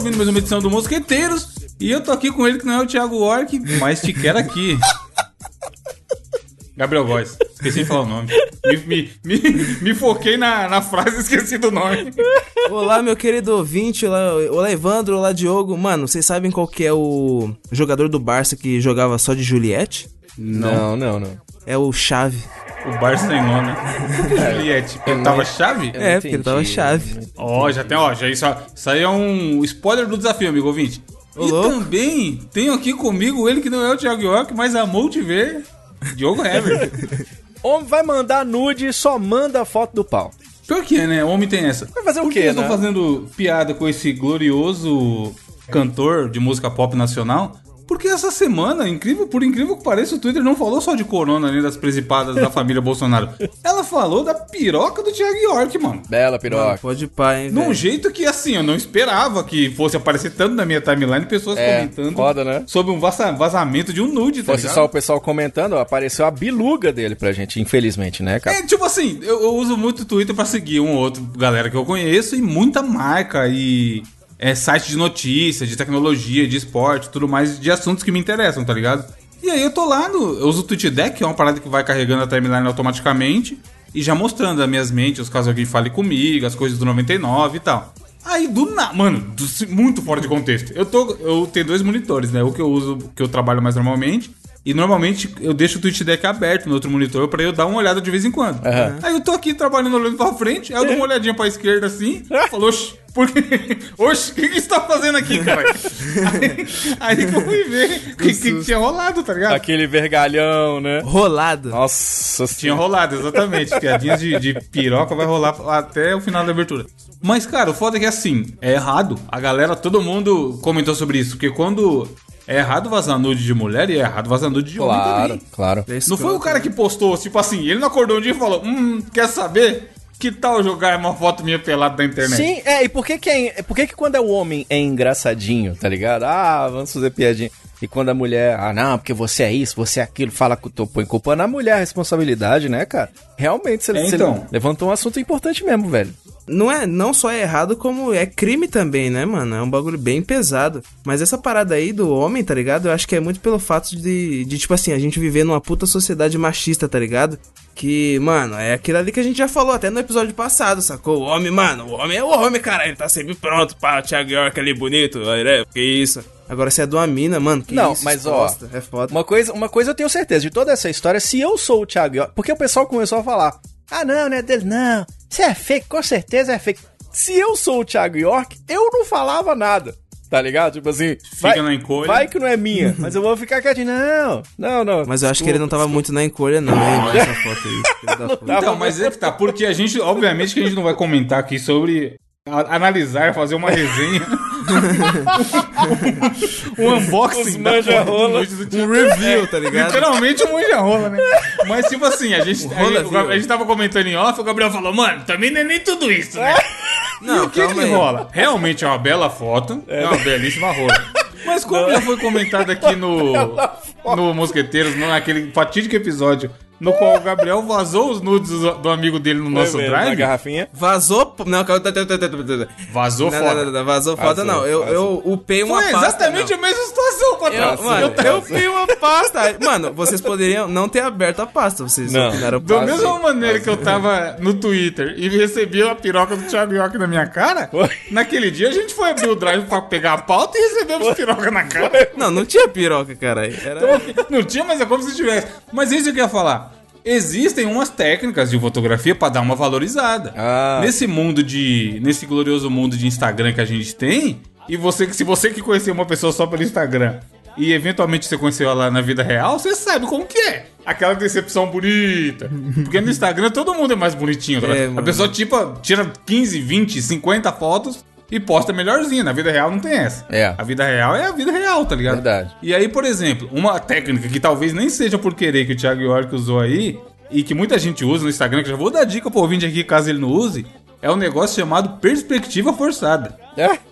Ouvindo mais uma edição do Mosqueteiros. E eu tô aqui com ele que não é o Thiago Orc, mas te quero aqui. Gabriel Góes. Esqueci de falar o nome. Me, me, me, me foquei na, na frase e esqueci do nome. Olá, meu querido ouvinte. Olá, olá, Evandro. Olá, Diogo. Mano, vocês sabem qual que é o jogador do Barça que jogava só de Juliette? Não, não, não. É o Chave. O Barça sem nome. Juliette. Ele tava chave? É, porque ele tava chave. Ó, já tem, ó, já isso, isso aí é um spoiler do desafio, amigo ouvinte. Ô, e louco. também tenho aqui comigo ele que não é o Thiago York, mas amou te ver, Diogo Hever. Homem vai mandar nude, só manda foto do pau. Pior que é, né? O homem tem essa. Vai fazer o Por que quê, eu tô né? fazendo piada com esse glorioso cantor de música pop nacional? Porque essa semana, incrível, por incrível que pareça, o Twitter não falou só de corona nem das presipadas da família Bolsonaro. Ela falou da piroca do Thiago York, mano. Bela Mano, piroca. pode pá, hein, Num velho. jeito que, assim, eu não esperava que fosse aparecer tanto na minha timeline pessoas É, comentando foda, né? sobre um vaza- vazamento de um nude, tá Fosse ligado? só o pessoal comentando, ó, apareceu a biluga dele pra gente, infelizmente, né, cara? É, tipo assim, eu, eu uso muito o Twitter pra seguir um ou outro galera que eu conheço e muita marca e é, site de notícias, de tecnologia, de esporte, tudo mais, de assuntos que me interessam, tá ligado? E aí eu tô lá no. Eu uso o TweetDeck, que é uma parada que vai carregando a timeline automaticamente e já mostrando as minhas mentes, caso alguém fale comigo, as coisas do 99 e tal. Aí do nada, mano, do- muito fora de contexto. Eu tô, eu tenho dois monitores, né? O que eu uso, que eu trabalho mais normalmente, e normalmente eu deixo o TweetDeck aberto no outro monitor pra eu dar uma olhada de vez em quando. Aham. Aí eu tô aqui trabalhando olhando pra frente, aí eu dou uma olhadinha pra esquerda assim, falou, oxe, por que? Oxe, o que, que você tá fazendo aqui, cara? aí, aí que eu fui ver o que, que tinha rolado, tá ligado? Aquele vergalhão, né? Rolado. Nossa Tinha rolado, exatamente. Piadinhas de, de piroca vai rolar até o final da abertura. Mas, cara, o foda é que assim, é errado. A galera, todo mundo comentou sobre isso. Porque quando é errado vazar nude de mulher e é errado vazar nude de homem Claro, também. claro. É Não foi o cara que postou, tipo assim, ele não acordou um dia e falou: Hum, quer saber? Que tal jogar uma foto minha pelada da internet? Sim, é, e por que que, é, por que que quando é o homem é engraçadinho, tá ligado? Ah, vamos fazer piadinha. E quando a mulher, ah, não, porque você é isso, você é aquilo, fala que tu põe culpa na mulher, a responsabilidade, né, cara? Realmente, você, É, então. levantou um assunto importante mesmo, velho. Não é, não só é errado, como é crime também, né, mano? É um bagulho bem pesado. Mas essa parada aí do homem, tá ligado? Eu acho que é muito pelo fato de, de tipo assim, a gente viver numa puta sociedade machista, tá ligado? Que, mano, é aquilo ali que a gente já falou até no episódio passado, sacou? O homem, mano, o homem é o homem, cara. Ele tá sempre pronto pra Thiago York ali bonito. Né? Que isso. Agora, se é de uma mina, mano, que Não, isso, mas ó, é foda. Uma coisa, uma coisa eu tenho certeza, de toda essa história, se eu sou o Thiago York, porque o pessoal começou a falar, ah não, não é dele, não, você é fake, com certeza é fake. Se eu sou o Thiago York, eu não falava nada, tá ligado? Tipo assim, vai, na encolha. vai que não é minha, mas eu vou ficar quietinho, não, não, não. Mas eu acho que ele não tava muito na encolha, não, hein? Essa foto aí. Então, mas é que tá, porque a gente, obviamente que a gente não vai comentar aqui sobre analisar, fazer uma resenha. um unboxing Os do Thiago. Um review, tá ligado? Literalmente um manja-rola, né? Mas, tipo assim, a gente, a, rola gente, a gente tava comentando em off, o Gabriel falou, mano, também não é nem tudo isso, né? e Não, o que que rola? Realmente é uma bela foto, é, uma belíssima rola. Mas como já foi comentado aqui no, no Mosqueteiros, naquele fatídico episódio no qual o Gabriel vazou os nudes do, amigo dele no nosso Foi mesmo, na drive, garrafinha. Vazou. Não, calma. tá, tá, tá, vazou não, vazou foto, Vazou, não. Eu, eu upei uma Foi pasta. exatamente não. a mesma situação, patrão. Eu, mano, eu upei uma pasta. Mano, vocês poderiam não ter aberto a pasta. Vocês Não. opinaram Da pasta. mesma maneira que eu tava no Twitter e recebi a piroca do Thiago York na minha cara, Foi. naquele dia a gente foi abrir o drive pra pegar a pauta e recebemos a piroca na cara. Não, não tinha piroca, cara. Era... Não tinha, mas é como se tivesse. Mas isso que eu ia falar. Existem umas técnicas de fotografia pra dar uma valorizada. Ah. Nesse mundo de. Nesse glorioso mundo de Instagram que a gente tem, e você que se você que conheceu uma pessoa só pelo Instagram e eventualmente você conheceu ela na vida real, você sabe como que é. Aquela decepção bonita. Porque no Instagram todo mundo é mais bonitinho. tá É, a pessoa tipo, tira 15, 20, 50 fotos e posta melhorzinho. Na vida real não tem essa. É. A vida real é a vida real, tá ligado? Verdade. E aí, por exemplo, uma técnica que talvez nem seja por querer que o Thiago York usou aí, e que muita gente usa no Instagram, que eu já vou dar dica pro ouvinte aqui caso ele não use, é um negócio chamado perspectiva forçada. É?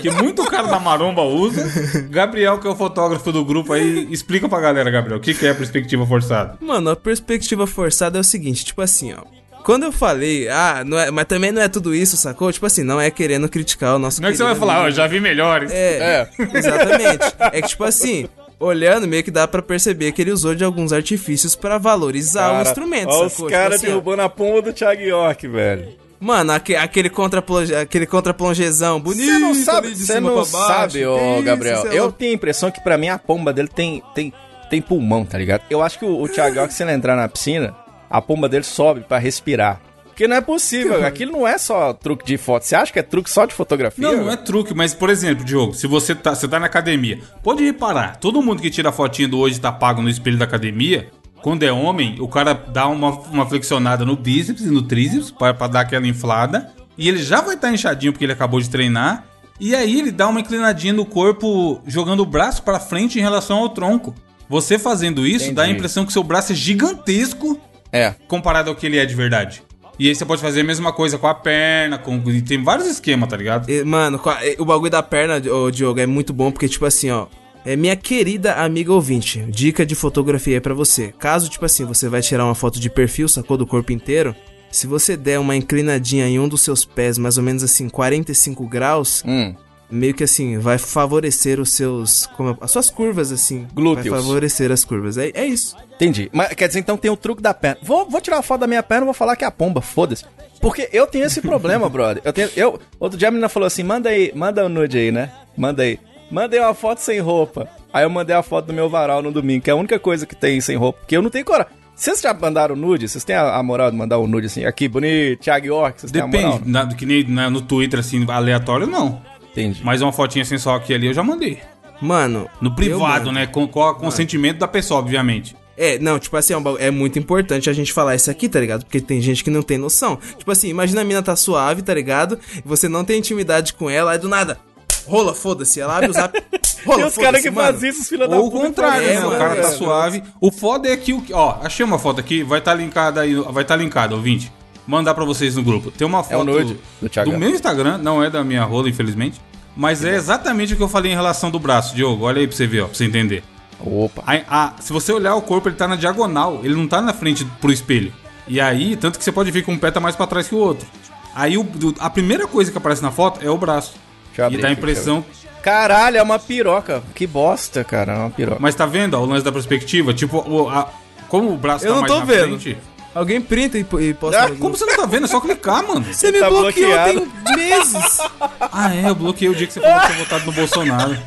Que muito cara da maromba usa. Gabriel, que é o fotógrafo do grupo aí, explica pra galera, Gabriel, o que, que é perspectiva forçada. Mano, a perspectiva forçada é o seguinte, tipo assim, ó. Quando eu falei, ah, não é, mas também não é tudo isso, sacou? Tipo assim, não é querendo criticar o nosso Não é que você vai falar, ó, amigo. já vi melhores. É, exatamente. É que, tipo assim, olhando, meio que dá pra perceber que ele usou de alguns artifícios pra valorizar o instrumento, Olha os sacou? caras Tipo assim, ó, derrubando a pomba do Thiago York, velho. Mano, aque- aquele contra aquele contraplongezão bonito. Você não sabe, você não sabe, Que ô isso, Gabriel. é Eu louco. tenho a impressão que pra mim a pomba dele tem, tem, tem pulmão, tá ligado? Eu acho que o, o Thiago York, se ele entrar na piscina, a pomba dele sobe pra respirar. Porque não é possível, aquilo não é só truque de foto. Você acha que é truque só de fotografia? Não, não é truque, mas, por exemplo, Diogo, se você tá, você tá na academia, pode reparar, todo mundo que tira a fotinha do hoje tá pago no espelho da academia, quando é homem, o cara dá uma, uma flexionada no bíceps e no tríceps pra, pra dar aquela inflada, e ele já vai estar inchadinho porque ele acabou de treinar, e aí ele dá uma inclinadinha no corpo, jogando o braço pra frente em relação ao tronco. Você fazendo isso, dá a Entendi. impressão que seu braço é gigantesco É. comparado ao que ele é de verdade. E aí você pode fazer a mesma coisa com a perna, com... e tem vários esquemas, tá ligado? E, Mano, com a- o bagulho da perna, ô, Diogo, é muito bom porque, tipo assim, ó. É minha querida amiga ouvinte, dica de fotografia aí pra você. Caso, tipo assim, você vai tirar uma foto de perfil, sacou? Do corpo inteiro. Se você der uma inclinadinha em um dos seus pés, mais ou menos assim, 45 graus, Hum. Meio que assim, vai favorecer os seus. Como, as suas curvas, assim. Glúteos. Vai favorecer as curvas. É, é isso. Entendi. Mas quer dizer, então tem o truque da perna. Vou, vou tirar uma foto da minha perna e vou falar que é a pomba, foda-se. Porque eu tenho esse problema, brother. Eu tenho. Eu, outro dia a menina falou assim: manda aí, manda o nude aí, né? Manda aí. Manda aí uma foto sem roupa. Aí eu mandei a foto do meu varal no domingo, que é a única coisa que tem sem roupa. Porque eu não tenho coragem. Vocês já mandaram nude? Vocês têm a, a moral de mandar um nude assim? Aqui, bonito, Thiago York, vocês têm a moral? Depende, na- que nem na- no Twitter, assim, aleatório, não. Entendi. Mas uma fotinha só aqui ali eu já mandei. Mano. No privado, né? Com, com o consentimento da pessoa, obviamente. É, não, tipo assim, é, é muito importante a gente falar isso aqui, tá ligado? Porque tem gente que não tem noção. Tipo assim, imagina a mina tá suave, tá ligado? E você não tem intimidade com ela, aí do nada. Rola, foda-se. Ela abre o zap. Rola, Tem os caras que mano. fazem isso, filha da Ou o puta. contrário, é, né? mano, o cara tá é, suave. O foda é que o. Ó, achei uma foto aqui, vai estar tá linkada aí, vai estar tá linkada, ouvinte. Mandar pra vocês no grupo. Tem uma foto nude do Thiago. meu Instagram, não é da minha rola, infelizmente. Mas é exatamente o que eu falei em relação do braço, Diogo. Olha aí pra você ver, ó, pra você entender. Opa. A- a- se você olhar o corpo, ele tá na diagonal, ele não tá na frente pro espelho. E aí, tanto que você pode ver que um pé tá mais pra trás que o outro. Aí o- a primeira coisa que aparece na foto é o braço. Deixa e dá a impressão. Caralho, é uma piroca. Que bosta, cara, é uma piroca. Mas tá vendo ó, o lance da perspectiva? Tipo, o- a- como o braço Eu tá não mais tô na vendo. frente. Alguém printa e, e posta. Ah, Como você não tá vendo? É só clicar, mano. Você me Tá bloqueou bloqueado. tem meses. Ah, é, eu bloqueei o dia que você falou que tinha votado no Bolsonaro.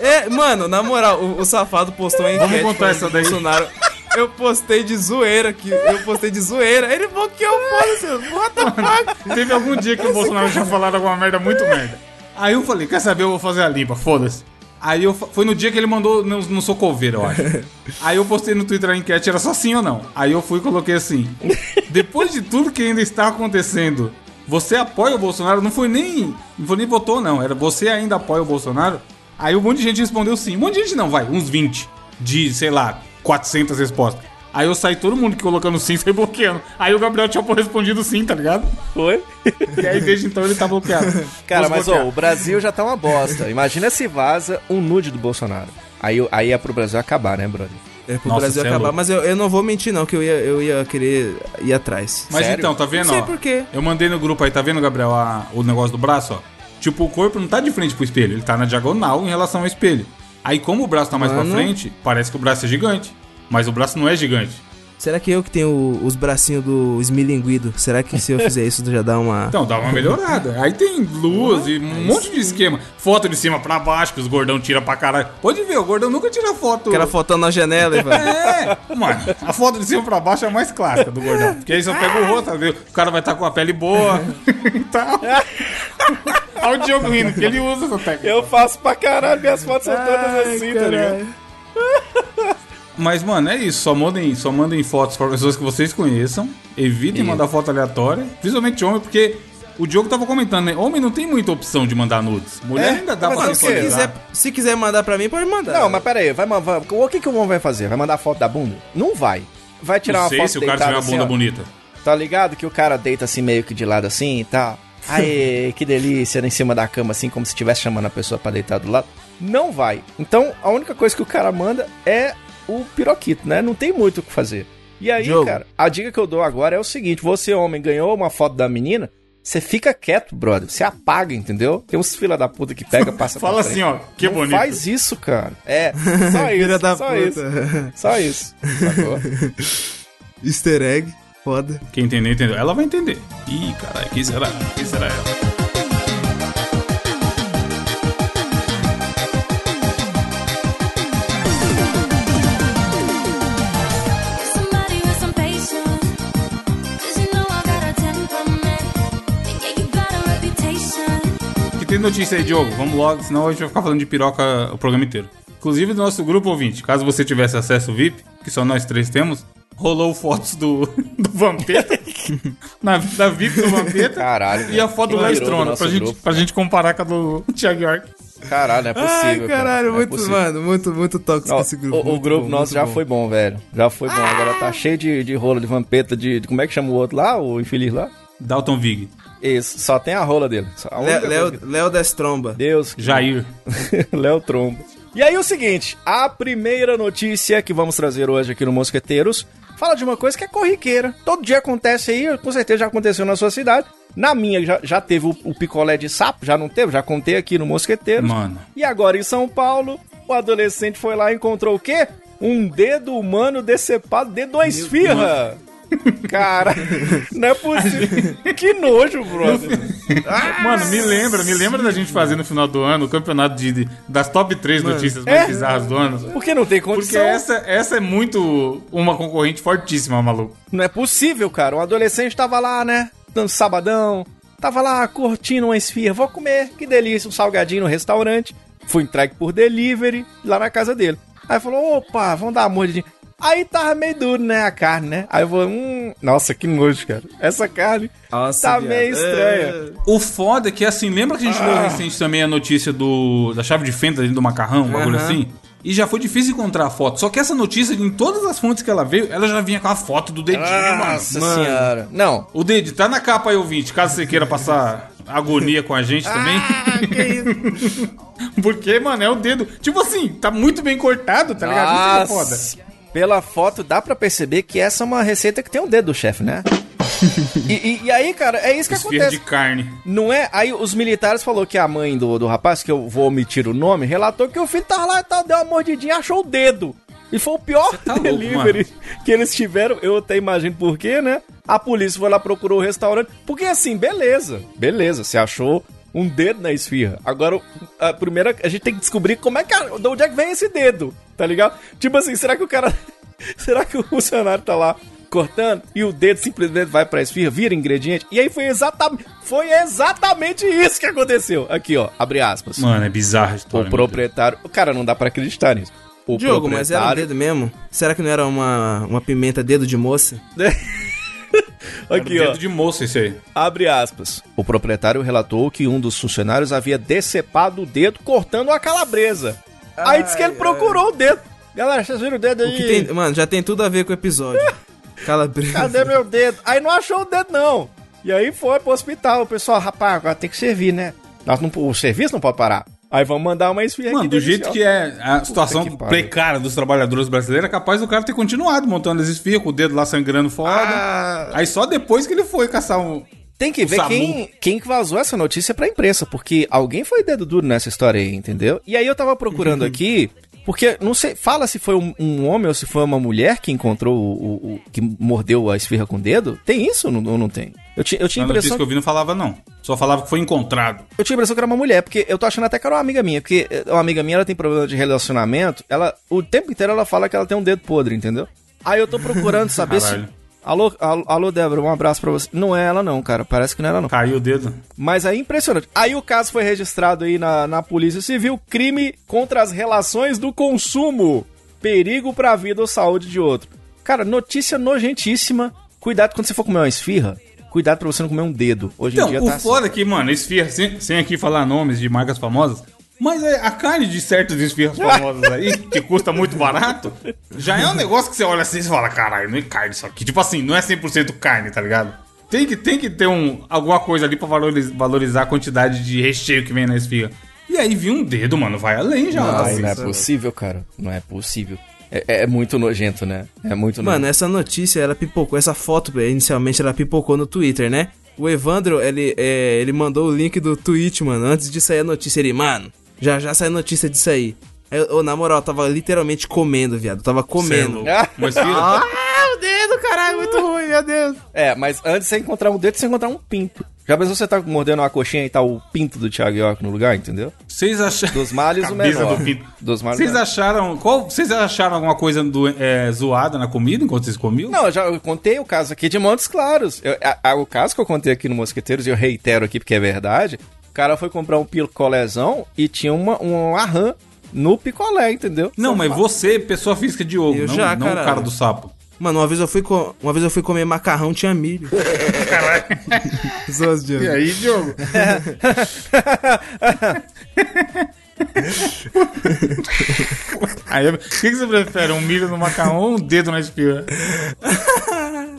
É, mano, na moral, o, o safado postou em Vamos contar essa daí. Bolsonaro. Eu postei de zoeira aqui. Eu postei de zoeira. Ele bloqueou, foda-se. What the fuck? Teve algum dia que o Bolsonaro tinha falado alguma merda muito merda. Aí eu falei, quer saber, eu vou fazer a limpa, foda-se. Aí eu, foi no dia que ele mandou no, no Socoveiro, eu acho. Aí eu postei no Twitter a enquete, era só sim ou não. Aí eu fui e coloquei assim. Depois de tudo que ainda está acontecendo, você apoia o Bolsonaro? Não foi nem. Não foi nem votou, não. Era você ainda apoia o Bolsonaro? Aí um monte de gente respondeu sim. Um monte de gente não, vai, uns 20. De, sei lá, 400 respostas. Aí eu saí todo mundo que colocando sim, saí bloqueando. Aí o Gabriel tinha respondido sim, tá ligado? Foi? E aí desde então ele tá bloqueado. Cara, mas ó, o Brasil já tá uma bosta. Imagina se vaza um nude do Bolsonaro. Aí, aí é pro Brasil acabar, né, brother? É pro Nossa, Brasil é acabar, louco. mas eu, eu não vou mentir, não, que eu ia, eu ia querer ir atrás. Mas Sério? então, tá vendo, Não sei ó? por quê. Eu mandei no grupo aí, tá vendo, Gabriel, a- o negócio do braço, ó? Tipo, o corpo não tá de frente pro espelho, ele tá na diagonal em relação ao espelho. Aí, como o braço tá mais Mano. pra frente, parece que o braço é gigante. Mas o braço não é gigante. Será que eu que tenho os bracinhos do esmilinguido? Será que se eu fizer isso já dá uma. Então, dá uma melhorada. Aí tem luz e um monte de esquema. Foto de cima pra baixo, que os gordão tira pra caralho. Pode ver, o gordão nunca tira foto. Aquela fotão na janela, Ivan. É, mano, a foto de cima pra baixo é a mais clássica do gordão. Porque aí só pega o rosto, viu? o cara vai estar com a pele boa e tal. Olha o Diogo rindo, que ele usa essa técnica. Eu faço pra caralho, minhas fotos são todas assim, tá ligado? Mas, mano, é isso. Só mandem, só mandem fotos pra pessoas que vocês conheçam. Evitem mandar foto aleatória. Principalmente homem, porque o Diogo tava comentando, né? Homem não tem muita opção de mandar nudes. Mulher É, ainda dá mas pra é se, sensualizar. quiser, se quiser mandar pra mim, pode mandar. Não, mas pera aí, vai, vai, o que, que o homem vai fazer? Vai mandar foto da bunda? Não vai. Vai tirar Não uma sei foto se o cara tiver uma assim, bunda ó. bonita. Tá ligado? Que o cara deita assim meio que de lado assim e tal. Aê, que delícia, em cima da cama assim, como se estivesse chamando a pessoa pra deitar do lado. Não vai. Então, a única coisa que o cara manda é o piroquito, né? Não tem muito o que fazer. E aí, Diogo. cara, a dica que eu dou agora é o seguinte: você, homem, ganhou uma foto da menina, você fica quieto, brother. Você apaga, entendeu? Tem uns fila da puta que pega, passa Fala assim, ó, que Não bonito. faz isso, cara. É, só isso. Filha da só puta. isso. Só isso. Sacou? Easter egg, foda. Quem entender, entendeu. Ela vai entender. Ih, caralho, quem será? Quem será ela? Tem notícia aí, Diogo. Vamos logo, senão a gente vai ficar falando de piroca o programa inteiro. Inclusive do nosso grupo ouvinte, caso você tivesse acesso VIP, que só nós três temos, rolou fotos do, do Vampeta, na, da VIP do Vampeta, Caralho, e a foto do Léo Strona, pra gente, grupo, pra gente comparar com a do Thiago York. Caralho, não é possível. Ai, cara. caralho, Não é muito, possível. mano, muito, muito tóxico Não, esse grupo. o, o grupo bom, nosso já bom. foi bom, velho. Já foi bom. Agora tá cheio de, de rola de vampeta, de, de- Como é que chama o outro lá? O infeliz lá? Dalton Vig, Isso, só tem a rola dele. Léo, que- Léo Destromba. Deus. que- Jair. Léo Trombo. E aí o seguinte, a primeira notícia que vamos trazer hoje aqui no Mosqueteiros fala de uma coisa que é corriqueira. Todo dia acontece aí, com certeza já aconteceu na sua cidade. Na minha já, já teve o, o picolé de sapo, já não teve? Já contei aqui no Mosqueteiros. Mano. E agora em São Paulo, o adolescente foi lá e encontrou o quê? Um dedo humano decepado dentro de uma esfirra. Cara, não é possível. que nojo, brother. Mano, me lembra, me lembra da gente fazer no final do ano o campeonato de, de- das top 3 notícias mais É. bizarras do ano. Porque não tem Porque condição. essa, essa é muito uma concorrente fortíssima, maluco. Não é possível, cara. Um adolescente tava lá, né? Dando sabadão. Tava lá curtindo uma esfirra. Vou comer, que delícia, um salgadinho no restaurante. Fui entregue por delivery lá na casa dele. Aí falou: opa, vamos dar uma mordidinha. Aí tava meio duro, né? A carne, né? Aí eu falei: hum, nossa, que nojo, cara. Essa carne Nossa, tá meio estranha. É. O foda é que, assim, lembra que a gente leu recente também a notícia do, da chave de fenda dentro do macarrão, um bagulho Aham. assim? E já foi difícil encontrar a foto. Só que essa notícia, em todas as fontes que ela veio, ela já vinha com a foto do dedinho, Nossa mano. senhora. Não. O dedo tá na capa aí, ouvinte, caso você queira passar agonia com a gente também. Porque, mano, é o dedo. Tipo assim, tá muito bem cortado, tá ligado? Isso que é foda. Pela foto dá pra perceber que essa é uma receita que tem o dedo do chefe, né? e, e- e aí, cara, é isso que Esfirra acontece. de carne. Não é? Aí os militares falou que a mãe do, do rapaz, que eu vou omitir o nome, relatou que o filho tava lá e tal, deu uma mordidinha e achou o dedo. E foi o pior tá louco, delivery que eles tiveram. Eu até imagino por quê, né? A polícia foi lá, procurou o restaurante. Porque assim, beleza. Beleza, você achou um dedo na esfirra. Agora, a primeira, a gente tem que descobrir como é que. a- De onde é que vem esse dedo? Tá ligado? Tipo assim, será que o cara. será que o funcionário tá lá cortando e o dedo simplesmente vai pra esfirra, vira ingrediente? E aí foi exatamente. Foi exatamente isso que aconteceu. Aqui, ó, abre aspas. Mano, é bizarro a O história. meu proprietário. Cara, não dá pra acreditar nisso. O Diogo, mas era um proprietário- dedo mesmo? Será que não era uma, uma pimenta dedo de moça? Era Aqui, o dedo ó. de moça esse aí. Abre aspas. O proprietário relatou que um dos funcionários havia decepado o dedo cortando uma calabresa. Aí disse que ele procurou o dedo. Galera, vocês viram o dedo aí? O que tem, mano, já tem tudo a ver com o episódio. Calabresa. Cadê meu dedo? Aí não achou o dedo, não. E aí foi pro hospital. O pessoal, rapaz, agora tem que servir, né? Nós não, o serviço não pode parar. Aí vamos mandar uma esfirra Mano, aqui do jeito que é a situação precária dos trabalhadores brasileiros, é capaz do cara ter continuado montando as esfirras, com o dedo lá sangrando foda. Ah. Aí só depois que ele foi caçar um. Tem que O ver Samu. quem, quem que vazou essa notícia pra imprensa, porque alguém foi dedo duro nessa história aí, entendeu? E aí eu tava procurando aqui, porque não sei, fala se foi um, um homem ou se foi uma mulher que encontrou o, o- o- que mordeu a esfirra com o dedo. Tem isso ou não, não tem? Eu, ti- eu tinha notícia impressão que eu vi não falava, não. Só falava que foi encontrado. eu tinha a impressão que era uma mulher, porque eu tô achando até que era uma amiga minha, porque eh, uma amiga minha, ela tem problema de relacionamento, ela, o tempo inteiro ela fala que ela tem um dedo podre, entendeu? Aí eu tô procurando saber se... Alô, alô, alô, Débora, um abraço pra você. Não é ela não, cara, parece que não é ela não. Caiu o dedo. Mas aí impressionante. Aí o caso foi registrado aí na, na Polícia Civil, crime contra as relações do consumo, perigo pra vida ou saúde de outro. Cara, notícia nojentíssima. Cuidado quando você for comer uma esfirra, cuidado pra você não comer um dedo. Hoje em Então, dia o tá assim. foda é que, mano, esfirra, sem, sem aqui falar nomes de marcas famosas, mas é, a carne de certas esfirras famosas aí, que custa muito barato, já é um negócio que você olha assim e fala, caralho, não é carne isso aqui. Tipo assim, não é 100% carne, tá ligado? Tem que, tem que ter um, alguma coisa ali pra valoriz- valorizar a quantidade de recheio que vem na esfirra. E aí vi um dedo, mano, vai além já. Não, assim. não é possível, cara. Não é possível. É, é muito nojento, né? É muito Mano, essa notícia, ela pipocou, essa foto, inicialmente, ela pipocou no Twitter, né? O Evandro, ele, é, ele mandou o link do tweet, mano, antes de sair a notícia. Ele, mano, já já sai notícia disso aí. Eu, eu, na moral, eu tava literalmente comendo, viado. Eu tava comendo. É. Mas filho, Ah, o dedo, caralho, muito ruim, meu Deus. É, mas antes de você encontrar um dedo, você encontrar um pinto. Já pensou você tá mordendo uma coxinha e tá o pinto do Thiago York no lugar, entendeu? vocês acharam. Dos males o menor. do pinto. Dos males Vocês o menor. acharam. Qual, vocês acharam alguma coisa do, é, zoada na comida enquanto vocês comiam? Não, eu já eu contei o caso aqui de Montes Claros. Eu- a- a- o caso que eu contei aqui no Mosqueteiros, e eu reitero aqui porque é verdade, cara foi comprar um picolézão e tinha uma, um arran no picolé, entendeu? Não, mas você, pessoa física Diogo, Eu não, já, não o caralho. cara do sapo. Mano, uma vez eu fui, co- uma vez eu fui comer macarrão, tinha milho. Caralho. Zoas, Diogo. aí, Diogo? aí, o que, que você prefere? Um milho no macarrão ou um dedo na espirra?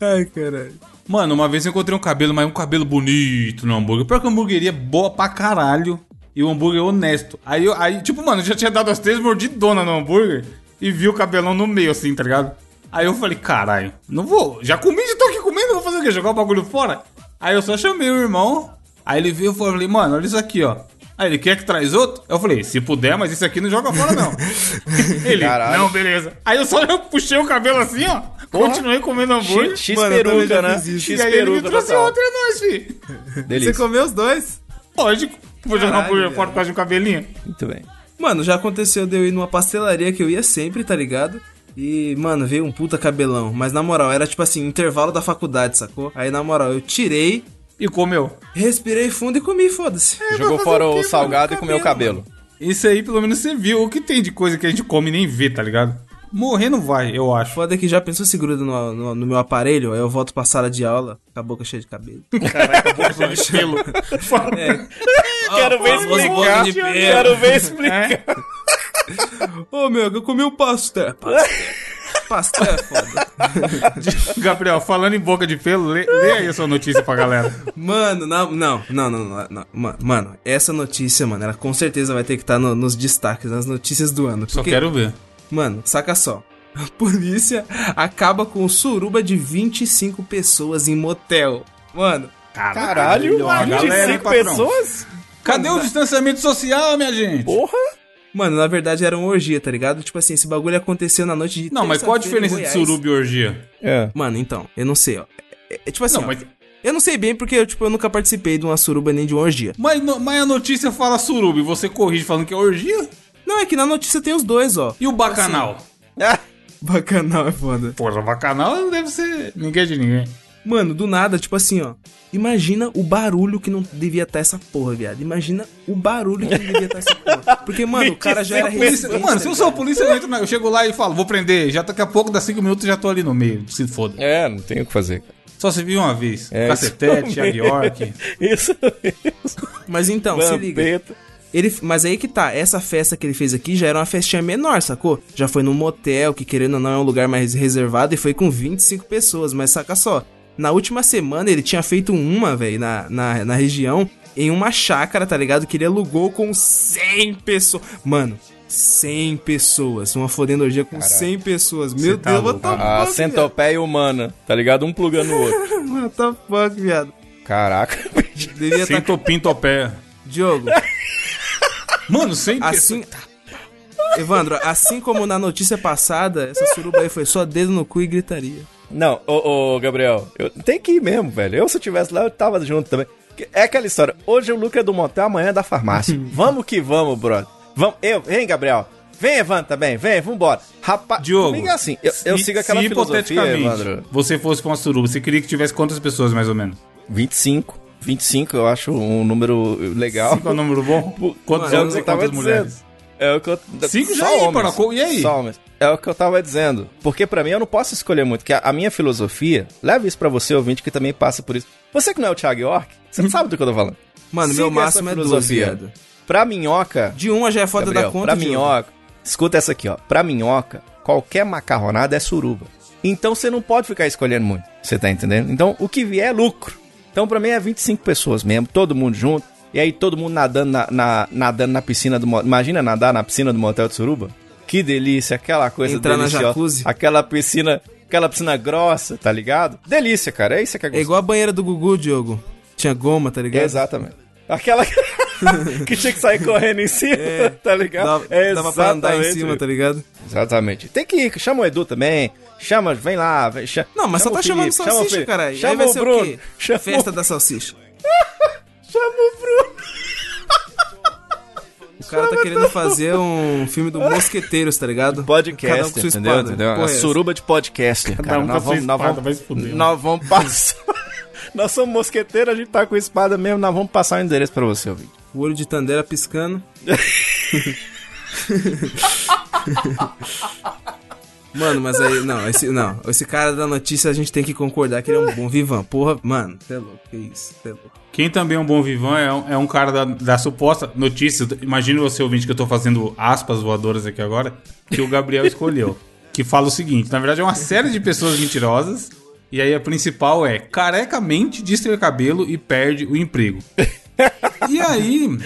Ai, caralho. Mano, uma vez eu encontrei um cabelo, mas um cabelo bonito no hambúrguer. Pior que a hamburgueria é boa pra caralho. E o hambúrguer é honesto. Aí, eu, aí tipo, mano, eu já tinha dado as três mordidonas no hambúrguer e vi o cabelão no meio, assim, tá ligado? Aí eu falei, caralho, não vou. Já comi, já tô aqui comendo, vou fazer o quê? Jogar o bagulho fora? Aí eu só chamei o irmão. Aí ele veio e falei, mano, olha isso aqui, ó. Aí ele quer que traz outro? Eu falei, se puder, mas isso aqui não joga fora, não. ele, Caralho. não, beleza. Aí eu só eu puxei o cabelo assim, ó. Continuei comendo hambúrguer. X, X peruca, né? fiz isso. X E aí ele me trouxe e é nóis, fi. Você comeu os dois? Lógico. Vou jogar um hambúrguer fora por causa de um cabelinho. Muito bem. Mano, já aconteceu de eu ir numa pastelaria que eu ia sempre, tá ligado? E, mano, veio um puta cabelão. Mas na moral, era tipo assim, intervalo da faculdade, sacou? Aí na moral, eu tirei, E comeu. respirei fundo e comi, foda-se. Jogou fazer fora o o salgado e comeu o cabelo. Isso aí, pelo menos, você viu. O que tem de coisa que a gente come e nem vê, tá ligado? Morrer não vai, eu acho. Foda é que já pensou se gruda no, no, no meu aparelho, aí eu volto pra sala de aula com a boca cheia de cabelo. Caraca, boca de pelo. É. Quero ver explicar. de pelo. Quero ver explicar. É? Ô, meu, eu comi um pastel. Pastel, pastel é foda. Gabriel, falando em boca de pelo, lê, lê aí a sua notícia pra galera. Mano, não, não, não, não, não, não. Ma- Mano, essa notícia, mano, ela com certeza vai ter que estar nos destaques, nas notícias do ano. Só porque- quero ver. Mano, saca só. A polícia acaba com suruba de 25 pessoas em motel. Mano, Caralho, galera, hein, 25 patrão? pessoas? Cadê o distanciamento social, minha gente? Porra! Mano, na verdade era uma orgia, tá ligado? Tipo assim, esse bagulho aconteceu na noite de Não, mas qual a diferença de suruba e orgia? É. Mano, então, eu não sei, ó. É, é tipo assim, Não, ó, mas, eu não sei bem porque eu, tipo, eu nunca participei de uma suruba nem de uma orgia. mas, no- mas a notícia fala suruba e você corrige falando que é orgia? Não, é que na notícia tem os dois, ó. E o bacanal? Ah, Bacanal é foda. Porra, bacanal não deve ser ninguém de ninguém. Mano, do nada, tipo assim, ó. Imagina o barulho que não devia estar essa porra, viado. Imagina o barulho que não devia estar essa porra. Porque, mano, o cara já era Polícia- resistente, mano, tá se eu sou a ligado? polícia, eu, entro na- eu chego lá e falo, vou prender. Já daqui a pouco, dá cinco minutos, já tô ali no meio. Se foda. é, não tem o que fazer. cara. Só se viu uma vez. É, Cacetete, York. Isso mesmo. Mas então, se liga. Ele, mas aí que tá, essa festa que ele fez aqui já era uma festinha menor, sacou? Já foi num motel, que querendo ou não é um lugar mais reservado, e foi com 25 pessoas. Mas saca só, na última semana ele tinha feito uma, velho, na, na, na região, em uma chácara, tá ligado? Que ele alugou com 100 pessoas. Mano, 100 pessoas. Uma fodendo orgia com 100 pessoas. Meu tá Deus, louco. what the A fuck, centopeia humana, tá ligado? Um plugando o outro. What the fuck, viado? Caraca. Devia Sem topinto ao pé. Diogo, Mano, sem Assim. Evandro, assim como na notícia passada, essa suruba aí foi só dedo no cu e gritaria. Não, ô, ô, Gabriel, eu tem que ir mesmo, velho. Eu, se eu tivesse lá, eu tava junto também. É aquela história. Hoje o Luca é do motel, amanhã é da farmácia. vamos que vamos, brother. Vamos, eu, vem, Gabriel. Vem, Evandro, também. Vem, vambora. Rapaz, Diogo, comigo é assim. Eu, eu se- sigo aquela se filosofia, Evandro. você fosse pra uma suruba, você queria que tivesse quantas pessoas, mais ou menos? 25. 25 eu acho um número legal. Cinco é um número bom? Quantos Mano, homens eu e tava quantas dizendo. mulheres? É o que eu... Cinco já homens. Paraco, e aí? Só homens. É o que eu tava dizendo. Porque pra mim eu não posso escolher muito. Que a, a minha filosofia, leve isso pra você, ouvinte, que também passa por isso. Você que não é o Thiago York, você não sabe do que eu tô falando. Mano, Siga meu máximo é duas, filosofia. viado. Pra minhoca, De uma já é foda Gabriel, da conta, pra minhoca, escuta essa aqui, ó. Pra minhoca, qualquer macarronada é suruba. Então você não pode ficar escolhendo muito. Você tá entendendo? Então o que vier é lucro. Então pra mim é 25 pessoas mesmo, todo mundo junto. E aí todo mundo nadando na, na- nadando na piscina do motel. Imagina nadar na piscina do motel de suruba? Que delícia, aquela coisa Entrar na deliciosa. jacuzzi. Aquela piscina, aquela piscina grossa, tá ligado? Delícia, cara. É isso que é É gostoso. igual a banheira do Gugu, Diogo. Tinha goma, tá ligado? Exatamente. Aquela que tinha que sair correndo em cima, tá ligado? Dava, é dava pra andar em cima, tá ligado? Exatamente. Tem que ir, chama o Edu também. Chama, vem lá. Vem, Não, mas só o tá chamando Felipe, o salsicha, caralho. Aí Chama vai o ser Bruno. o quê? Chama, Festa da salsicha. chama o Bruno. O cara tá querendo fazer um filme do Mosqueteiros, tá ligado? Cada um Podcast, com sua entendeu? espada. entendeu? Uma é suruba de podcast. Cara, um nós vamos, nós espada, vamos, vai se fuder. nós vamos passar. nós somos mosqueteiros, a gente tá com espada mesmo, nós vamos passar o endereço pra você, ouvinte. O olho de Tandera piscando. Mano, mas aí, não, esse, não, esse cara da notícia a gente tem que concordar que ele é um bom vivan. Porra, mano, você é louco, que isso, você é louco. Quem também é um bom vivan é um, é um cara da, da suposta notícia. Imagine você, ouvinte, que eu tô fazendo aspas voadoras aqui agora, que o Gabriel escolheu. Que fala o seguinte: na verdade, é uma série de pessoas mentirosas. E aí a principal é carecamente distrai o cabelo e perde o emprego. E aí,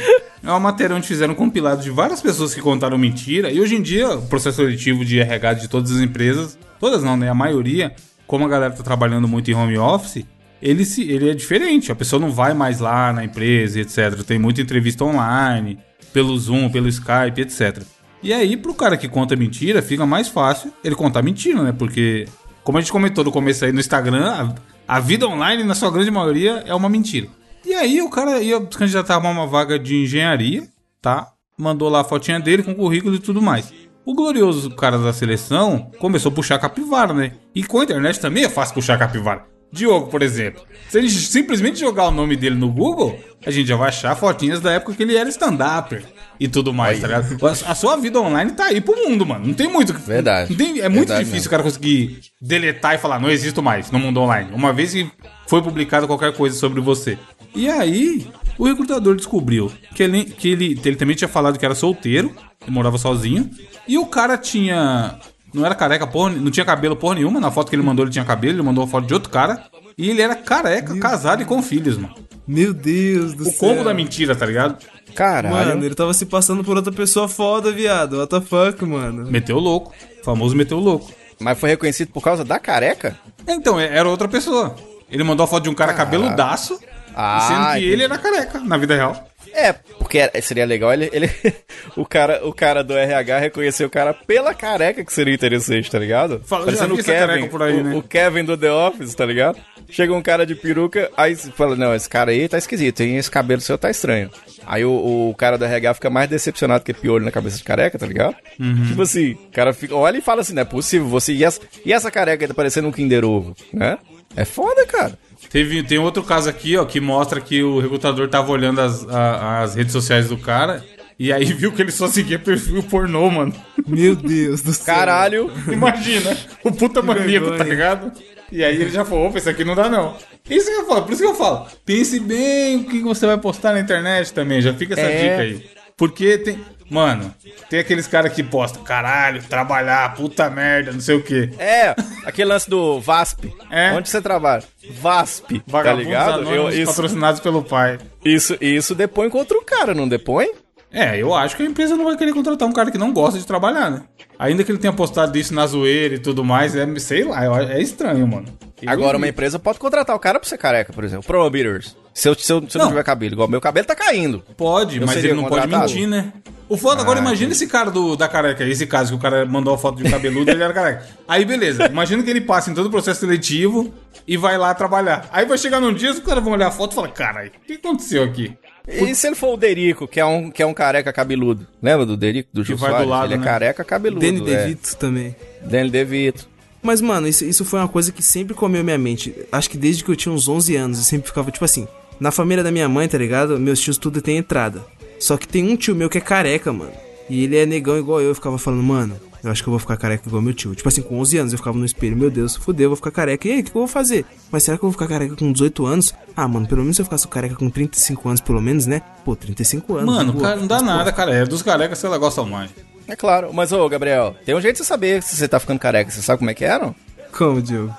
é uma matéria onde fizeram um compilado de várias pessoas que contaram mentira. E hoje em dia, o processo seletivo de RH de todas as empresas, todas não, né? A maioria, como a galera tá trabalhando muito em home office, ele, se, ele é diferente. A pessoa não vai mais lá na empresa, etc. Tem muita entrevista online, pelo Zoom, pelo Skype, etc. E aí, pro cara que conta mentira, fica mais fácil ele contar mentira, né? Porque, como a gente comentou no começo aí no Instagram, a, a vida online, na sua grande maioria, é uma mentira. E aí o cara ia candidatar a uma vaga de engenharia, tá? Mandou lá a fotinha dele com currículo e tudo mais. O glorioso cara da seleção começou a puxar capivara, né? E com a internet também é fácil puxar capivara. Diogo, por exemplo. Se a gente simplesmente jogar o nome dele no Google, a gente já vai achar fotinhas da época que ele era stand-upper e tudo mais, tá ligado? A, sua vida online tá aí pro mundo, mano. Não tem muito. Verdade. tem- é muito Verdade difícil mesmo. o cara conseguir deletar e falar, não existo mais no mundo online. Uma vez que foi publicado qualquer coisa sobre você. E aí, o recrutador descobriu que ele, que ele, ele também tinha falado que era solteiro, morava sozinho, e o cara tinha. Não era careca, porra, não tinha cabelo porra nenhuma. Na foto que ele mandou, ele tinha cabelo, ele mandou uma foto de outro cara. E ele era careca, casado e com filhos, mano. Meu Deus do O céu. combo da mentira, tá ligado? Caralho. Mano, ele tava se passando por outra pessoa foda, viado. What the fuck, mano. Meteu o louco. O famoso meteu o louco. Mas foi reconhecido por causa da careca? Então, é- era outra pessoa. Ele mandou a foto de um cara cabeludaço, Ah, sendo que entendi. ele era careca, na vida real. É, porque seria legal ele. ele o, cara, o cara do RH reconhecer o cara pela careca que seria interessante, tá ligado? Fala, Parecendo o Kevin, careca por aí, o, né? o Kevin do The Office, tá ligado? Chega um cara de peruca, aí fala, não, esse cara aí tá esquisito, hein? Esse cabelo seu tá estranho. Aí o, o cara do RH fica mais decepcionado que piolho na cabeça de careca, tá ligado? Uhum. Tipo assim, o cara fica, olha e fala assim, não é possível, você. E essa, e essa careca aí tá parecendo um Kinder Ovo, né? É foda, cara. Teve, tem outro caso aqui, ó, que mostra que o recrutador tava olhando as, a- as redes sociais do cara e aí viu que ele só seguia perfil pornô, mano. Meu Deus do céu. Caralho. Imagina, o puta maníaco, tá ligado? E aí ele já falou, opa, isso aqui não dá não. Isso que eu falo, por isso que eu falo, pense bem o que você vai postar na internet também, já fica essa É. dica aí. Porque tem, mano, tem aqueles caras que postam, caralho, trabalhar, puta merda, não sei o quê. É, aquele lance do VASP. É. Onde você trabalha? VASP, tá ligado? Eu, isso, patrocinados pelo pai. isso, isso depõe contra o cara, não depõe? É, eu acho que a empresa não vai querer contratar um cara que não gosta de trabalhar, né? Ainda que ele tenha postado isso na zoeira e tudo mais, é, sei lá, é estranho, mano. Eu Agora, uma vi. empresa pode contratar o cara pra ser careca, por exemplo. Prohibitters. Se eu, se eu, se eu não. Não. tiver cabelo, igual meu cabelo tá caindo. Pode, Eu mas ele não pode contratado? mentir, né? O foda agora, Ah, imagina esse cara do, da careca, esse caso que o cara mandou a foto de um cabeludo e ele era careca. Aí, beleza, imagina que ele passa em todo o processo seletivo e vai lá trabalhar. Aí vai chegar num dia, os caras vão olhar a foto e falar, caralho, o que aconteceu aqui? E se ele for o Derico, que é um, que é um careca cabeludo? Lembra do Derico, do vai do lado, Ele é né? careca cabeludo. Danny é. DeVito também. Danny DeVito. Mas, mano, isso, isso foi uma coisa que sempre comeu minha mente. Acho que desde que eu tinha uns 11 anos, eu sempre ficava, tipo assim, na família da minha mãe, tá ligado? Meus tios tudo tem entrada. Só que tem um tio meu que é careca, mano. E ele é negão igual eu, eu ficava falando, mano, eu acho que eu vou ficar careca igual meu tio. Tipo assim, com 11 anos eu ficava no espelho, meu Deus, fudeu, eu vou ficar careca. E aí, o que que eu vou fazer? Mas será que eu vou ficar careca com 18 anos? Ah, mano, pelo menos se eu ficasse careca com 35 anos, pelo menos, né? Pô, 35 anos. Mano, boa. cara, não dá nada, cara. É dos carecas, sei lá, gostam mais. É claro. Mas, ô, Gabriel, tem um jeito de você saber se você tá ficando careca. Você sabe como é que é, não? Como, Diogo?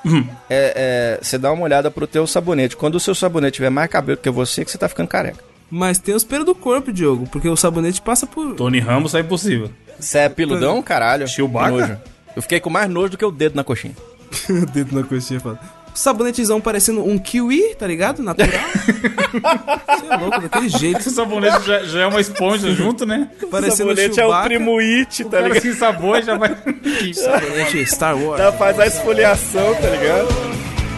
É, é, você dá uma olhada pro teu sabonete. Quando o seu sabonete tiver mais cabelo que você, que você tá ficando careca. Mas tem os pelos do corpo, Diogo, porque o sabonete passa por. Tony Ramos é impossível. Você é piludão, caralho? Chewbacca? Eu fiquei com mais nojo do que o dedo na coxinha. O dedo na coxinha, fala. Sabonetezão parecendo um kiwi, tá ligado? Natural. Você é louco, daquele jeito. O sabonete já, já é uma esponja junto, né? Parecendo um Sabonete é o primo It, O tá ligado? sem sabor já vai... Sabonete Star Wars. Ela faz a esfoliação, tá ligado?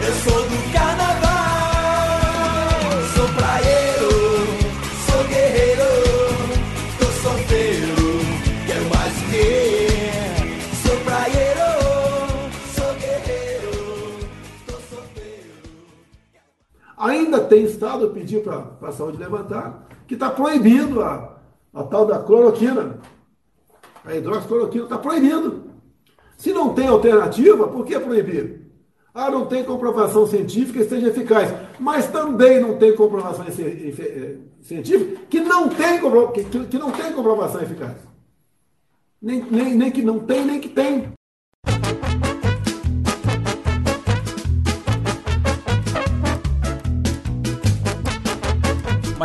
Eu sou do carnaval, Ainda tem estado, eu pedi para a saúde levantar, que está proibindo a, a tal da cloroquina. A hidroxicloroquina está proibido. Se não tem alternativa, por que proibir? Ah, não tem comprovação científica que seja eficaz. Mas também não tem comprovação eh, científica que não tem, que não tem comprovação eficaz. Nem, nem, nem que não tem, nem que tem.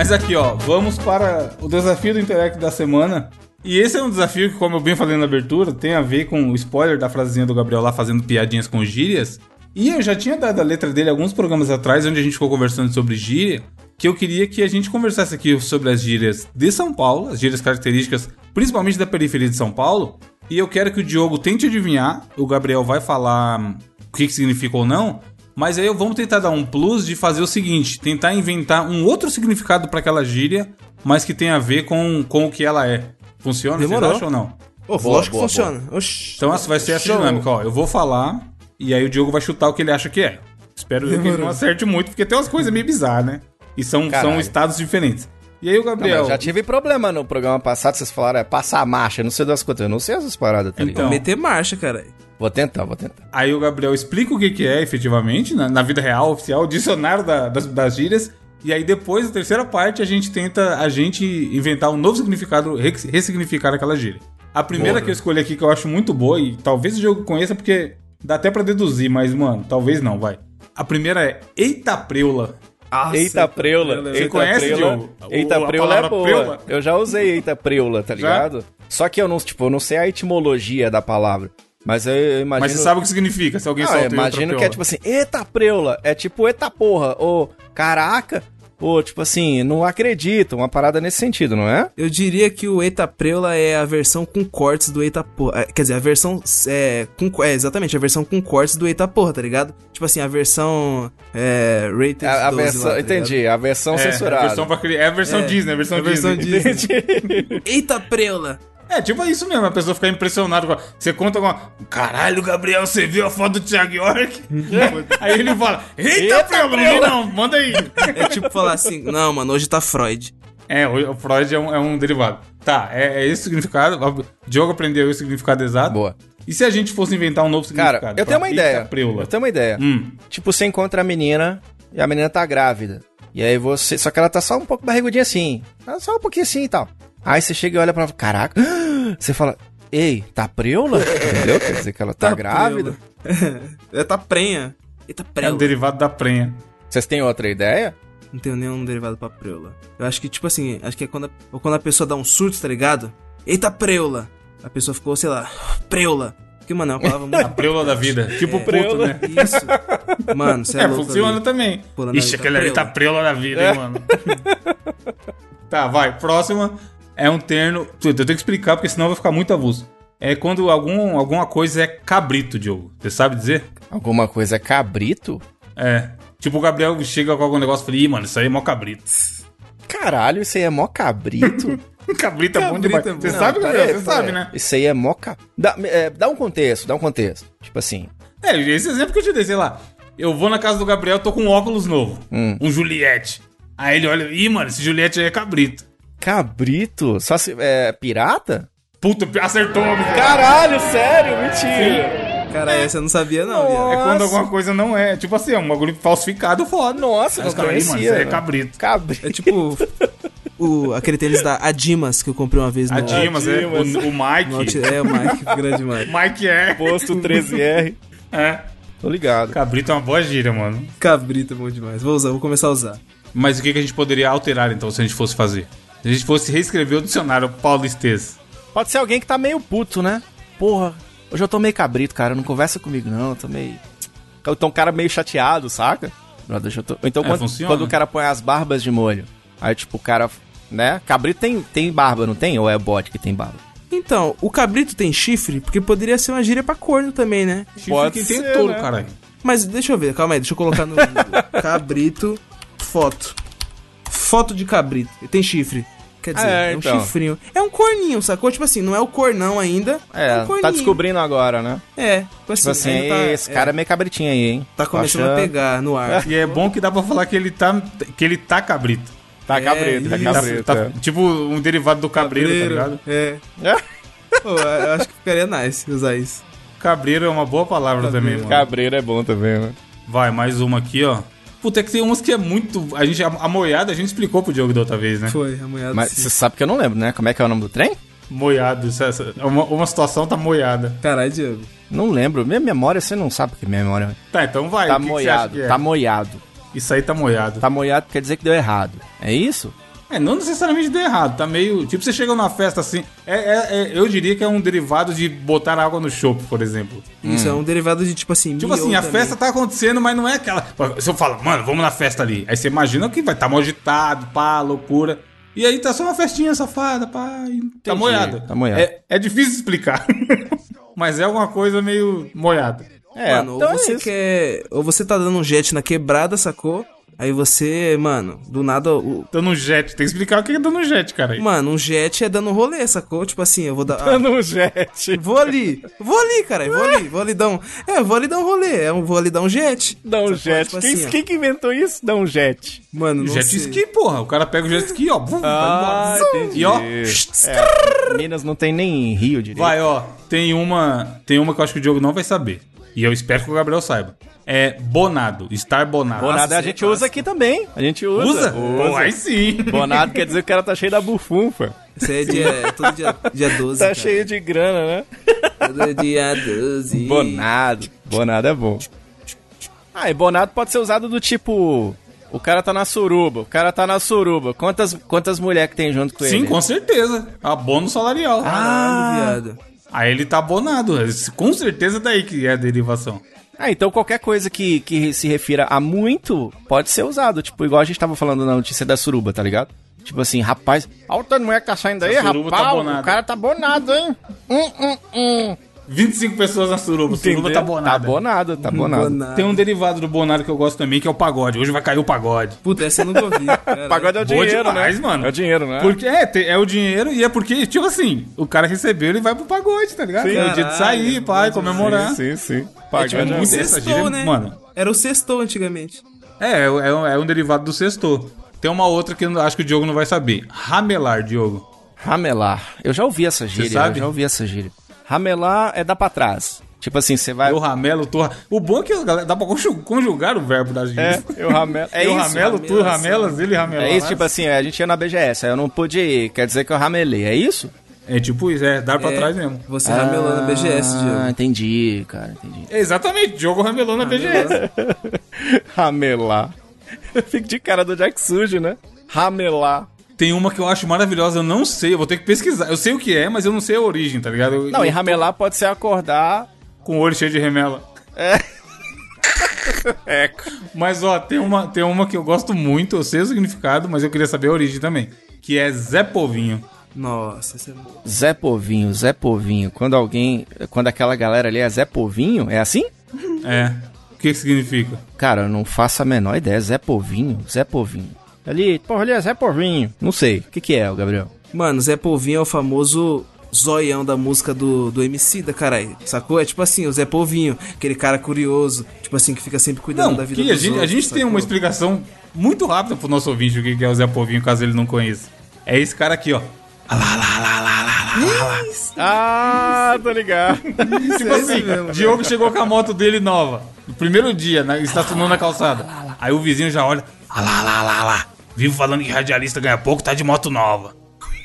Mas aqui, ó, vamos para o desafio do Interact da semana. E esse é um desafio que, como eu bem falei na abertura, tem a ver com o spoiler da frasezinha do Gabriel lá fazendo piadinhas com gírias. E eu já tinha dado a letra dele alguns programas atrás, onde a gente ficou conversando sobre gíria, que eu queria que a gente conversasse aqui sobre as gírias de São Paulo, as gírias características, principalmente da periferia de São Paulo. E eu quero que o Diogo tente adivinhar, o Gabriel vai falar hum, o que, que significa ou não, mas aí vamos tentar dar um plus de fazer o seguinte: tentar inventar um outro significado para aquela gíria, mas que tenha a ver com, com o que ela é. Funciona? Demorou. Vocês acham ou não? Ô, Boa, lógico boa, que funciona. Oxi. Então vai ser essa dinâmica, ó. Eu vou falar e aí o Diogo vai chutar o que ele acha que é. Espero que ele Demorou. não acerte muito, porque tem umas coisas meio bizarras, né? E são, são estados diferentes. E aí o Não, Gabriel. mas já tive problema no programa passado, vocês falaram, é passar a marcha, não sei das quantas, eu não sei essas paradas, tá ligado? Então. Meter marcha, cara. Vou tentar, vou tentar. Aí o Gabriel explica o que, que é efetivamente, na, na vida real, oficial, o dicionário da- das, das gírias. E aí depois, a terceira parte, a gente tenta a gente inventar um novo significado, re- ressignificar aquela gíria. A primeira que eu escolhi aqui, que eu acho muito boa, e talvez o Diogo conheça, porque dá até pra deduzir, mas, mano, talvez não, vai. A primeira é Eita Preula. Nossa, Eita preula. Você Eita conhece, preula. Diogo? O- Eita a preula é boa. preula? Eu já usei eita preula, tá ligado? Só que eu não, tipo, eu não sei a etimologia da palavra. Mas eu, imagino. Mas você sabe o que significa, se alguém Não, solta imagino que é tipo assim, eita preula. É tipo eita porra. Ou caraca. Ou tipo assim, não acredito. Uma parada nesse sentido, não é? Eu diria que o Eita Preula é a versão com cortes do Eita Porra. É, Quer dizer, a versão. É, com, é, exatamente, a versão com cortes do Eita Porra, tá ligado? Tipo assim, a versão. É. Rated A, a 12 versão. lá, tá entendi, a versão É, censurada. a versão pra é a versão É, Disney, a versão é a versão Disney. Disney. Eita Preula! É, tipo isso mesmo, a pessoa ficar impressionada com. a- Você conta com. a- Caralho, Gabriel, você viu a foto do Thiago York? aí ele fala: Eita, Eita, Preula, não manda aí. É tipo falar assim, não, mano, hoje tá Freud. É, o Freud é um, é um derivado. Tá, é, é esse o significado. O Diogo aprendeu o significado exato. Boa. E se a gente fosse inventar um novo significado? Cara, eu tenho uma Pra ideia. Preula. Eu tenho uma ideia. Hum. Tipo, você encontra a menina e a menina tá grávida. E aí você. Só que ela tá só um pouco barrigudinha assim. Ela Só um pouquinho assim e tal. Aí você chega e olha pra ela, caraca. Você fala, ei, tá preula? Entendeu? Quer dizer que ela tá, grávida. Preula. é, tá prenha. Eita É um Preula. derivado da prenha. Vocês têm outra ideia? Não tenho nenhum derivado pra preula. Eu acho que, tipo assim, acho que é quando a, ou quando a pessoa dá um surto, tá ligado? Eita preula! A pessoa ficou, sei lá, preula. Porque, mano, é uma palavra A muito. preula da vida. tipo puto, preula. né? Isso. Mano, você é, É, louco. funciona ali. também. Ixi, aí, aquele tá ali tá preula da vida, hein, mano. tá, vai. Próxima é um termo. Eu tenho que explicar, porque senão vai ficar muito avulso. É quando algum, alguma coisa é cabrito, Diogo. Você sabe dizer? Alguma coisa é cabrito? É. Tipo, o Gabriel chega com algum negócio e fala, ih, mano, isso aí é mó cabrito. Caralho, isso aí é mó cabrito? cabrito é bom Cabrito demais. é bom. Você Não, sabe, Gabriel? Você sabe, né? Isso aí é mó ca... Dá, é, dá um contexto, dá um contexto. Tipo assim, É, esse exemplo que eu te dei, sei lá. Eu vou na casa do Gabriel, tô com um óculos novo. Hum. Um Juliette. Aí ele olha, ih, mano, esse Juliette aí é cabrito. Cabrito? Só se... É pirata? Puta, acertou, amigo. Caralho, sério? Mentira. Cara, essa eu não sabia, não, É viado. quando Nossa. alguma coisa não é. Tipo assim, é um bagulho falsificado foda. Nossa, Aí não os caras, "Ih, mano, conhecia. aí é mano. cabrito. Cabrito. É tipo o, aquele tênis da Adimas que eu comprei uma vez no. A Dimas, é. O, o no Mike. É, o Mike, o grande Mike. Mike é. Posto 13R. É. Tô ligado. Cabrito é uma boa gíria, mano. Cabrito é bom demais. Vou usar, vou começar a usar. Mas o que, que a gente poderia alterar, então, se a gente fosse fazer? Se a gente fosse reescrever o dicionário paulistês. Pode ser alguém que tá meio puto, né? Porra, hoje eu tô meio cabrito, cara. Não conversa comigo, não. Eu tô meio. Então o cara meio chateado, saca? Brother, eu tô... Então É, quando, funciona. quando o cara põe as barbas de molho, aí tipo o cara. Né? Cabrito tem, tem barba, não tem? Ou é bode que tem barba? Então, o cabrito tem chifre? Porque poderia ser uma gíria pra corno também, né? Chifre Pode que tem ser, todo, né? caralho. Mas deixa eu ver, calma aí, deixa eu colocar no cabrito, foto. Foto de cabrito. Ele tem chifre. Quer dizer, É, é, um então. chifrinho. É um corninho, sacou? Tipo assim, não é o cornão ainda. É, um corninho. tá descobrindo agora, né? É, tipo assim, Tipo assim, ainda tá- esse cara é meio cabritinho aí, hein? tá começando a achando- pegar no ar. E é bom que dá pra falar que ele tá, que ele tá cabrito. Tá É, cabrito, tá isso. Tá- cabrito. tá- é. Tipo um derivado do cabreiro, tá ligado? É. Pô, eu acho que ficaria nice usar isso. Cabreiro é uma boa palavra também, mano. Cabreiro é bom também, né? Vai, mais uma aqui, ó. Puta, é que tem umas que é muito. A gente, a, a moiada a gente explicou pro Diogo da outra vez, né? Foi, amanhã. Mas você sabe que eu não lembro, né? Como é que é o nome do trem? Moiado. essa- essa- uma, uma situação tá moiada. Caralho, Diego. Não lembro. Minha memória, você não sabe porque minha memória Tá, então vai. tá o que que você acha moiado. que é? Tá moiado. Isso aí tá moiado. Tá moiado quer dizer que deu errado. É isso? É, não necessariamente deu errado. Tá meio. Tipo, você chega numa festa assim. É, é- é- eu diria que é um derivado de botar água no chopp, por exemplo. Isso é um derivado de tipo assim. Tipo assim, a também. festa tá acontecendo, mas não é aquela. Se eu falo, mano, vamos na festa ali. Aí você imagina que vai estar tá mal agitado, pá, loucura. E aí tá só uma festinha safada, pá, e tá moiado. tá moiado. É, é difícil explicar. mas é alguma coisa meio moiada. É, Mano, então ou é você isso. quer. Ou você tá dando um jet na quebrada, sacou? Aí você, mano, do nada. O, Dando um jet. Tem que explicar o que é dando um jet, cara. aí. mano, um jet é dando um rolê, sacou? Tipo assim, eu vou dar. ah, Dando um jet. vou ali, vou ali, cara, vou ali, vou ali dar um. É, vou ali dar um rolê, é um, vou ali dar um jet. Dá um Sacou? jet. Tipo quem, assim, quem que inventou isso? Dá um jet. Mano, não jet sei. ski, porra. O cara pega o jet ski, ó. vum, Ah, vai embora. entendi. E ó. É, Minas não tem nem rio direito. Vai, ó. Tem uma. Tem uma que eu acho que o Diogo não vai saber. E eu espero que o Gabriel saiba. É bonado. Estar bonado. Bonado Nossa, a gente usa aqui também. A gente usa. Usa? Pô, aí sim. Bonado quer dizer que o cara tá cheio da bufunfa. Isso aí é, dia, é todo dia, dia 12. Tá cara. cheio de grana, né? Todo dia 12. Bonado. Bonado é bom. Ah, e bonado pode ser usado do tipo. O cara tá na suruba, o cara tá na suruba. Quantas, quantas mulheres que tem junto com ele? Sim, com certeza. Abono salarial. Caralho, viado. Aí ele tá abonado. Com certeza daí que é a derivação. Ah, então qualquer coisa que, que se refira a muito pode ser usado. Tipo, igual a gente tava falando na notícia da suruba, tá ligado? Tipo assim, rapaz, olha o tanto de mulher que tá saindo aí, suruba rapaz, tá o cara tá bonado, hein? Hum, hum, hum. 25 pessoas na suruba. Suruba Entendeu? tá bonada. Tá bonado, tá bonado. Bonado. Tem um derivado do bonado que eu gosto também, que é o pagode. Hoje vai cair o pagode. Puta, essa eu nunca ouvi. Pagode é o Boa dinheiro, demais, né? mano. É o dinheiro, né? Porque é, te- é o dinheiro e é porque, tipo assim, o cara recebeu, ele vai pro pagode, tá ligado? Sim. é o dia de sair, pai, comemorar. Sim, sim. É Pagode tipo é um muito essa sextou, gíria, né? mano. Era o sextou antigamente. É, é, um- é um derivado do sexto. Tem uma outra que eu acho que o Diogo não vai saber. Ramelar, Diogo. Ramelar. Eu já ouvi essa gíria, sabe? eu já ouvi essa gíria. Ramelar é dar pra trás. Tipo assim, você vai... Eu ramelo, tu... O bom é que galera, dá pra conju- conjugar o verbo das É, gírias. eu ramelo. É eu isso. ramelo, tu ramelas, ele ramela. É isso, tipo assim, a gente ia na BGS, aí eu não pude ir, quer dizer que eu ramelei, é isso? É tipo isso, é dar pra É, trás mesmo. Você ramelou na BGS, Ah, Diego. entendi, cara, entendi. É exatamente, Diogo ramelou na BGS. Ramelar. Eu fico de cara do Jack Sujo, né? Ramelar. Tem uma que eu acho maravilhosa, eu não sei, eu vou ter que pesquisar. Eu sei o que é, mas eu não sei a origem, tá ligado? Eu- Não, eu e ramelar pode ser acordar. Com o olho cheio de remela. É. Mas ó, tem uma, tem uma que eu gosto muito, eu sei o significado, mas eu queria saber a origem também. Que é Zé Povinho. Nossa, essa é muito... Zé Povinho, Zé Povinho. Quando alguém. Quando aquela galera ali é Zé Povinho, é assim? É. O que, que significa? Cara, eu não faço a menor ideia. Zé Povinho, Zé Povinho. Ali, porra, ali é Zé Povinho. Não sei. O que, que é, o Gabriel? Mano, Zé Polvinho é o famoso zoião da música do, do MC da caralho. Sacou? É tipo assim, o Zé Polvinho, aquele cara curioso, tipo assim, que fica sempre cuidando Não, da vida que a gente, a outros, gente tem sacou? uma explicação muito rápida pro nosso ouvinte o que é o Zé Povinho, caso ele não conheça. É esse cara aqui, ó. Ah, tô ligado. Tipo assim, Diogo chegou com a moto dele nova. No primeiro dia, né, estacionou na calçada. Aí o vizinho já olha. Ah lá, lá, lá, lá. Vivo falando que radialista ganha pouco, tá de moto nova.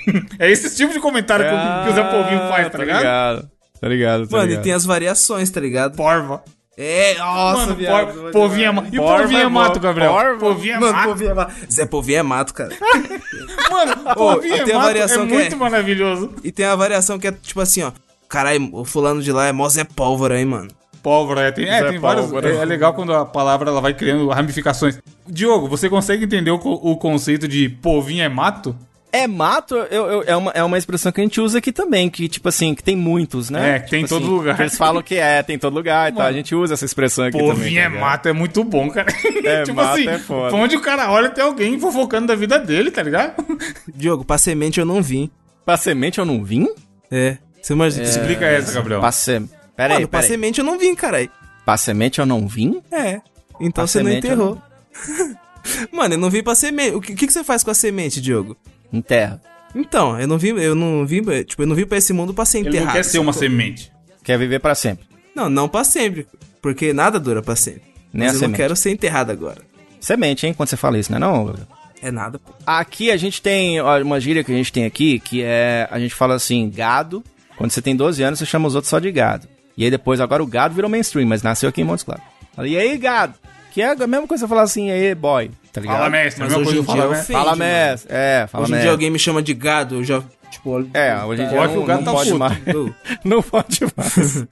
é esse tipo de comentário que, o- que o Zé Povinho faz, tá Tá ligado? ligado. Tá ligado, tá Mano, e ligado. tem as variações, tá ligado? Porva. É, nossa, Mano, viado. por- povinho é mato. E povinho é é mato. Gabriel? Porva. Povinho é Mano, mato. povinho é mato. Zé Povinho é mato, cara. Mano, povinho tem é a mato variação é que é- muito maravilhoso. E tem a variação que é tipo assim, ó. Caralho, o fulano de lá é mó Zé Pólvora, hein, mano. Pólvora, é, tem, é, tem vários. É, é legal quando a palavra ela vai criando ramificações. Diogo, você consegue entender o, o conceito de povinho é mato? É mato, eu, eu- é, uma, é uma expressão que a gente usa aqui também, que tipo assim, que tem muitos, né? É, que tem em Tipo todo assim, lugar. Eles falam que é, tem em todo lugar e tal. A gente usa essa expressão aqui também. Povinho é tá mato, é muito bom, cara. É, mato é foda. pra onde o cara olha, tem alguém fofocando da vida dele, tá ligado? Diogo, pra semente eu não vim. Pra semente eu não vim? É. Você imagina. Explica essa, Gabriel. Pra se... Pera aí, Mano, pra pera aí. semente eu não vim, caralho. Pra semente eu não vim? É. Então Pra você não semente eu enterrou. Mano, eu não vim pra semente. O que, que que você faz com a semente, Diogo? Em terra. Então, eu não vim, eu não vim, tipo, eu não vim pra esse mundo pra ser Ele enterrado. não quer ser uma semente. Quer viver pra sempre. Não, não pra sempre, porque nada dura pra sempre. Nem Mas a eu não semente. quero ser enterrado agora. Semente, hein? Quando você fala isso, né? Não? É nada, pô. Aqui a gente tem ó, uma gíria que a gente tem aqui, que é. A gente fala assim, gado. Quando você tem 12 anos, você chama os outros só de gado. E aí depois, agora o gado virou mainstream, mas nasceu aqui em Montes Claros. Fala, e aí, gado? Que é a mesma coisa você falar assim, e aí, boy. Tá ligado? Fala, mestre. Mas hoje em dia fala, ofende, Fala, mestre. É, fala, Hoje em mestre. dia alguém me chama de gado, eu já, tipo... É, hoje em dia não, o gado não tá pode puto. mais. Não pode mais.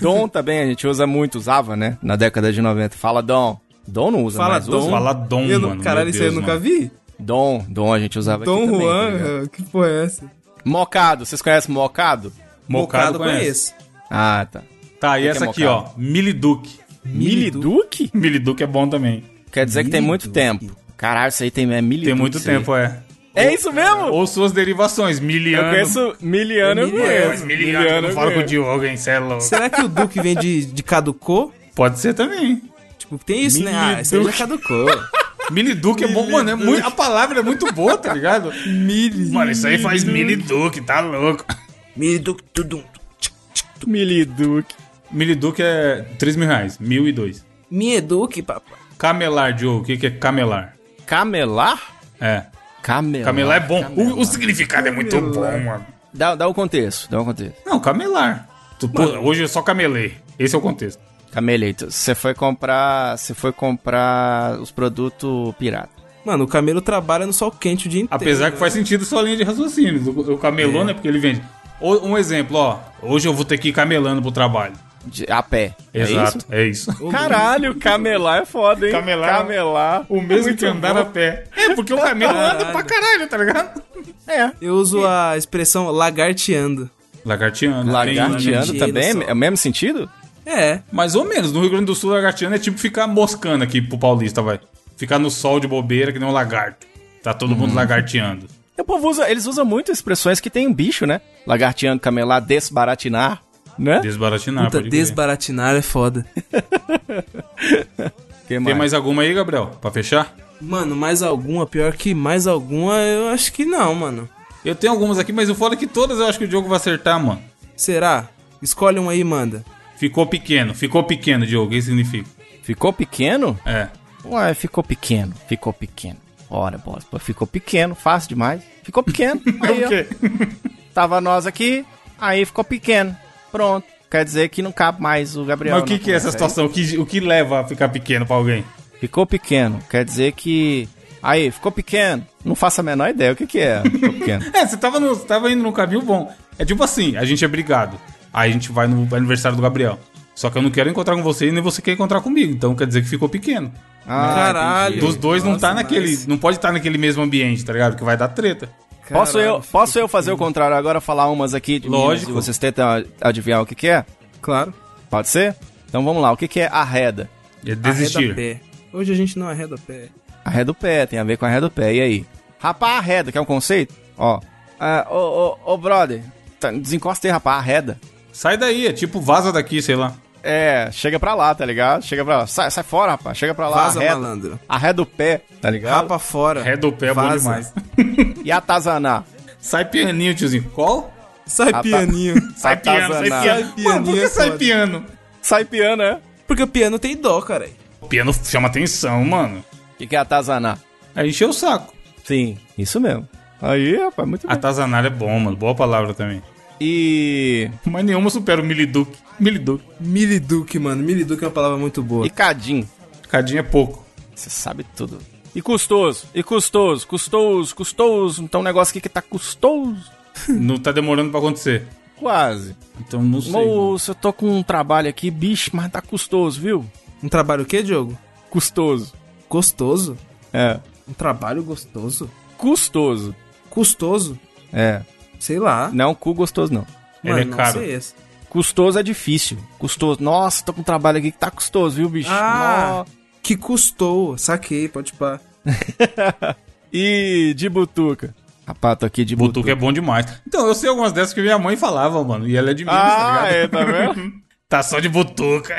Dom também, a gente usa muito, usava, né? Na década de 90. Fala Dom. Dom não usa Fala mais. Dom. Usa. Fala Dom, Eu mano. Caralho, isso aí eu nunca vi. Dom, Dom a gente usava Dom aqui também. tá Juan, que porra é essa? Mocado, vocês conhecem Mocado? Mocado conhece. Ah, tá. Tá, e essa aqui, ó. mocado? Miliduque. Miliduque? Miliduque é bom também. Quer dizer que tem muito tempo. Caralho, isso aí tem é miliduque. Tem muito tempo, é. É isso mesmo? Ou suas derivações, Eu miliano. conheço miliano, eu É, conheço. miliano, eu não eu falo com o. Diogo, hein, cê é louco. Será que o Duque vem de, de caducou? Pode ser também. Tipo, tem isso, né? Ah, isso aí já caducou. Miliduque é bom, mano. É muito, a palavra é muito boa, tá ligado? Mili. Mano, isso aí faz miliduque, tá louco. Miliduque, tudum. Miliduque. Miliduque é 3 mil reais, mil e dois. Me eduque, papai. Camelar, Diogo, o que, que é camelar? Camelar? É. Camelar. Camelar é bom. Camelar. O, o significado é muito bom, mano. Dá, dá o contexto, dá o contexto. Não, camelar. Tu, pô, hoje eu só camelei. Esse é o contexto. Cameleito, você foi comprar. Você foi comprar os produtos pirata. Mano, o camelo trabalha no sol quente o dia inteiro. Apesar que faz sentido sua linha de raciocínio. O, o camelô, né? Porque ele vende. Um exemplo, ó. Hoje eu vou ter que ir camelando pro trabalho. De- a pé. Exato, É é isso. isso? Caralho, camelar é foda, hein? Camelar- Camelar. O mesmo que andar bom. a pé. É, porque o camelo anda pra caralho, tá ligado? É. Eu uso a expressão lagarteando. Lagarteando. Lagarteando Tem- também? É o mesmo sentido? É. Mais ou menos. No Rio Grande do Sul, lagarteando é tipo ficar moscando aqui pro paulista, vai. Ficar no sol de bobeira que nem um lagarto. Tá todo Uhum. mundo lagarteando. O povo usa, eles usam muito expressões que tem um bicho, né? Lagarteando, camelar, desbaratinar, né? Desbaratinar, Puta, pode crer. desbaratinar é foda. Que Tem mais alguma aí, Gabriel? Pra fechar? Mano, mais alguma? Pior que mais alguma, eu acho que não, mano. Eu tenho algumas aqui, mas o foda é que todas eu acho que o Diogo vai acertar, mano. Será? Escolhe uma aí e manda. Ficou pequeno. Ficou pequeno, Diogo. O que significa? Ficou pequeno? É. Ué, ficou pequeno, ficou pequeno. Ora, bosta, ficou pequeno, fácil demais. Ficou pequeno. Aí, o quê? tava nós aqui, aí ficou pequeno. Pronto. Quer dizer que não cabe mais o Gabriel. Mas o que, na que é essa situação? O que, o que leva a ficar pequeno pra alguém? Ficou pequeno. Quer dizer que. Aí, ficou pequeno. Não faço a menor ideia o que, que é. Ficou pequeno. É, você tava, no, você tava indo num caminho bom. É tipo assim, a gente é brigado. Aí a gente vai no aniversário do Gabriel. Só que eu não quero encontrar com você e nem você quer encontrar comigo. Então quer dizer que ficou pequeno. Ah, Caralho. Dos dois não Nossa, tá naquele. mas- Não pode estar naquele mesmo ambiente, tá ligado? Que vai dar treta. Posso eu, posso eu fazer o contrário agora, falar umas aqui de Minas Lógico. e vocês tentam adivinhar o que, que é? Claro. Pode ser? Então vamos lá, o que, que é arreda? É Arreda desistir. pé. Hoje a gente não arreda pé. Arreda do pé, tem a ver com arreda do pé. E aí? Rapar arreda, que é um conceito? Ó. Ah, ô, ô, ô, brother, tá, desencosta aí, rapaz, arreda. Sai daí, é tipo vaza daqui, sei lá. É, chega pra lá, tá ligado? Chega pra lá. Sai, sai fora, rapaz. Chega pra lá, Vaza, arreda. malandro. Arreda o pé, tá ligado? Rapa fora. Ré do pé é bom Vaza. demais. E atazanar. Sai pianinho, tiozinho. Qual? Sai tá. pianinho. Sai piano, sai piano. Sai pianinho Mano, por que é sai piano? Sai piano, é? Porque o piano tem dó, cara. O piano chama atenção, mano. O que, que é atazanar? Aí encheu o saco. Sim, isso mesmo. Aí, rapaz, muito bem. Atazanar é bom, mano. Boa palavra também. E. Mas nenhuma supera o Miliduque. Miliduque. Miliduque, mano. Miliduque é uma palavra muito boa. E Cadim. Cadinho é pouco. Você sabe tudo. E custoso. E custoso. Custoso, custoso. Então um negócio aqui que tá custoso. Não tá demorando pra acontecer. Quase. Então não sei. Moço, eu tô com um trabalho aqui, bicho, mas tá custoso, viu? Um trabalho o quê, Diogo? Custoso. Gostoso? É. Um trabalho gostoso? Custoso. Custoso? É. Sei lá. Não, cu gostoso não. Ele Mano, é não caro. sei esse. Custoso é difícil. Custoso. Nossa, tô com um trabalho aqui que tá custoso, viu, bicho? Ah, que custou. Saquei, pode pá. E de butuca. Rapaz, tô aqui de butuca. Butuca é bom demais. Então, eu sei algumas dessas que minha mãe falava, mano. E ela é de Minas, tá Ah, ligado? é, tá vendo? Tá só de butuca.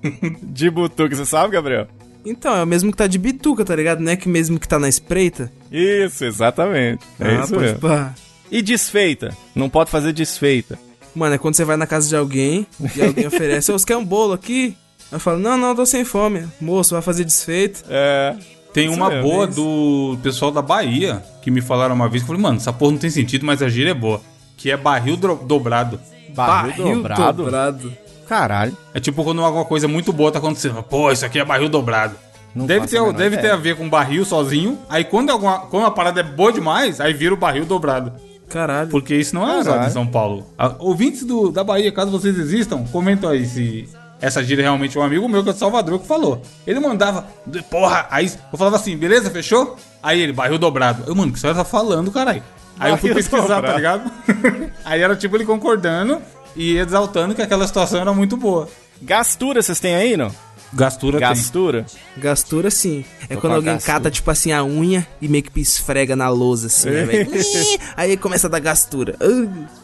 de butuca, você sabe, Gabriel? Então, é o mesmo que tá de bituca, tá ligado? Não é que mesmo que tá na espreita? Isso, exatamente. É ah, isso pode mesmo. pá. E desfeita? Não pode fazer desfeita. Mano, é quando você vai na casa de alguém e alguém oferece, ô, você quer um bolo aqui? Eu falo, não, não, tô sem fome. Moço, vai fazer desfeito. É. Tem Isso uma boa é isso. do pessoal da Bahia que me falaram uma vez. que Eu falei, mano, essa porra não tem sentido, mas a gíria é boa. Que é barril dobrado. Barril, dobrado? dobrado. Caralho. É tipo quando alguma coisa muito boa tá acontecendo. Pô, isso aqui é barril dobrado. Não deve ter, a deve ter a ver com barril sozinho. Aí quando, alguma, quando a parada é boa demais, aí vira o barril dobrado. Caralho. Porque isso não é usado Caralho. em São Paulo. Ah, ouvintes do, da Bahia, caso vocês existam, comentam aí se essa gíria realmente é um amigo meu que é de Salvador que falou. Ele mandava, porra, aí eu falava assim, beleza, fechou? Aí ele, barril dobrado. Eu, mano, o que você tá falando, caralho? Aí eu fui pesquisar, dobrado. tá ligado? aí era tipo ele concordando e exaltando que aquela situação era muito boa. Gastura, vocês têm aí, não? Gastura tem. Gastura? Gastura, sim. É Tô quando alguém gastura. cata, tipo assim, a unha e meio que esfrega na lousa, assim, né, velho? Aí começa a dar gastura.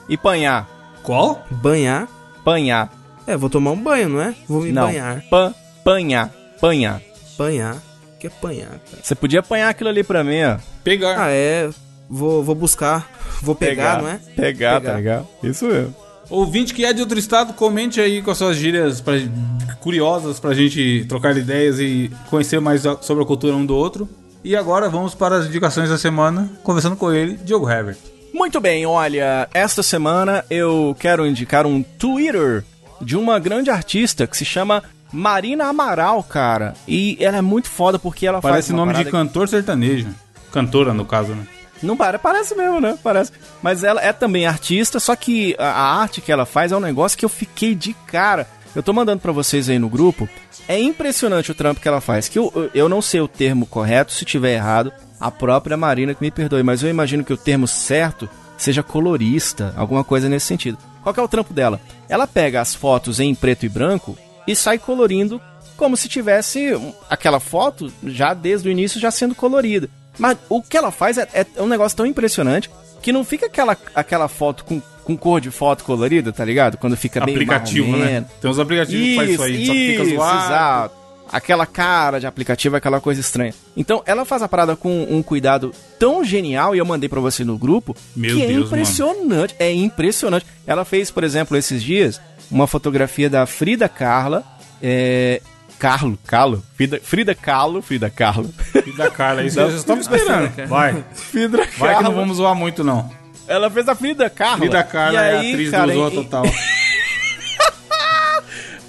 E panhar? Qual? banhar. Panhar. É, vou tomar um banho, não é? Vou me Não. banhar. Pan, panhar. Panhar. Banhar. O que é banhar, cara? Você podia apanhar aquilo ali pra mim, ó. Pegar. Ah, é. Vou, vou buscar. Vou pegar, não é? Pegar, Pegar. tá? Isso mesmo. Ouvinte que é de outro estado, comente aí com as suas gírias pra, curiosas pra gente trocar ideias e conhecer mais sobre a cultura um do outro. E agora vamos para as indicações da semana, conversando com ele, Diogo Herbert. Muito bem, olha, esta semana eu quero indicar um Twitter de uma grande artista que se chama Marina Amaral, cara. E ela é muito foda porque ela Parece faz uma nome de cantor sertanejo. Cantora, no caso, né? Não para, parece mesmo, né? Parece. Mas ela é também artista, só que a, a arte que ela faz é um negócio que eu fiquei de cara. Eu tô mandando pra vocês aí no grupo. É impressionante o trampo que ela faz. Que eu, eu- não sei o termo correto, se tiver errado, a própria Marina que me perdoe, mas eu imagino que o termo certo seja colorista, alguma coisa nesse sentido. Qual é o trampo dela? Ela pega as fotos em preto e branco e sai colorindo como se tivesse aquela foto já desde o início já sendo colorida. Mas o que ela faz é, é um negócio tão impressionante que não fica aquela, aquela foto com, com cor de foto colorida, tá ligado? Quando fica bem aplicativo, né? Tem uns aplicativos que faz isso aí, só que fica isso, zoado. exato. Aquela cara de aplicativo, aquela coisa estranha. Então, ela faz a parada com um cuidado tão genial, e eu mandei pra você no grupo, Meu que é Deus, impressionante. É impressionante. Ela fez, por exemplo, esses dias, uma fotografia da Frida Carla. É... Carlo, Carlo, Frida, Frida Kahlo, Frida Kahlo. E da Carla, isso eu já estava esperando. Vai. Frida Vai que não Kahlo. vamos zoar muito, não. Ela fez a Frida Carla. Frida Carla E é aí, atriz cara, do Zoa e- Total.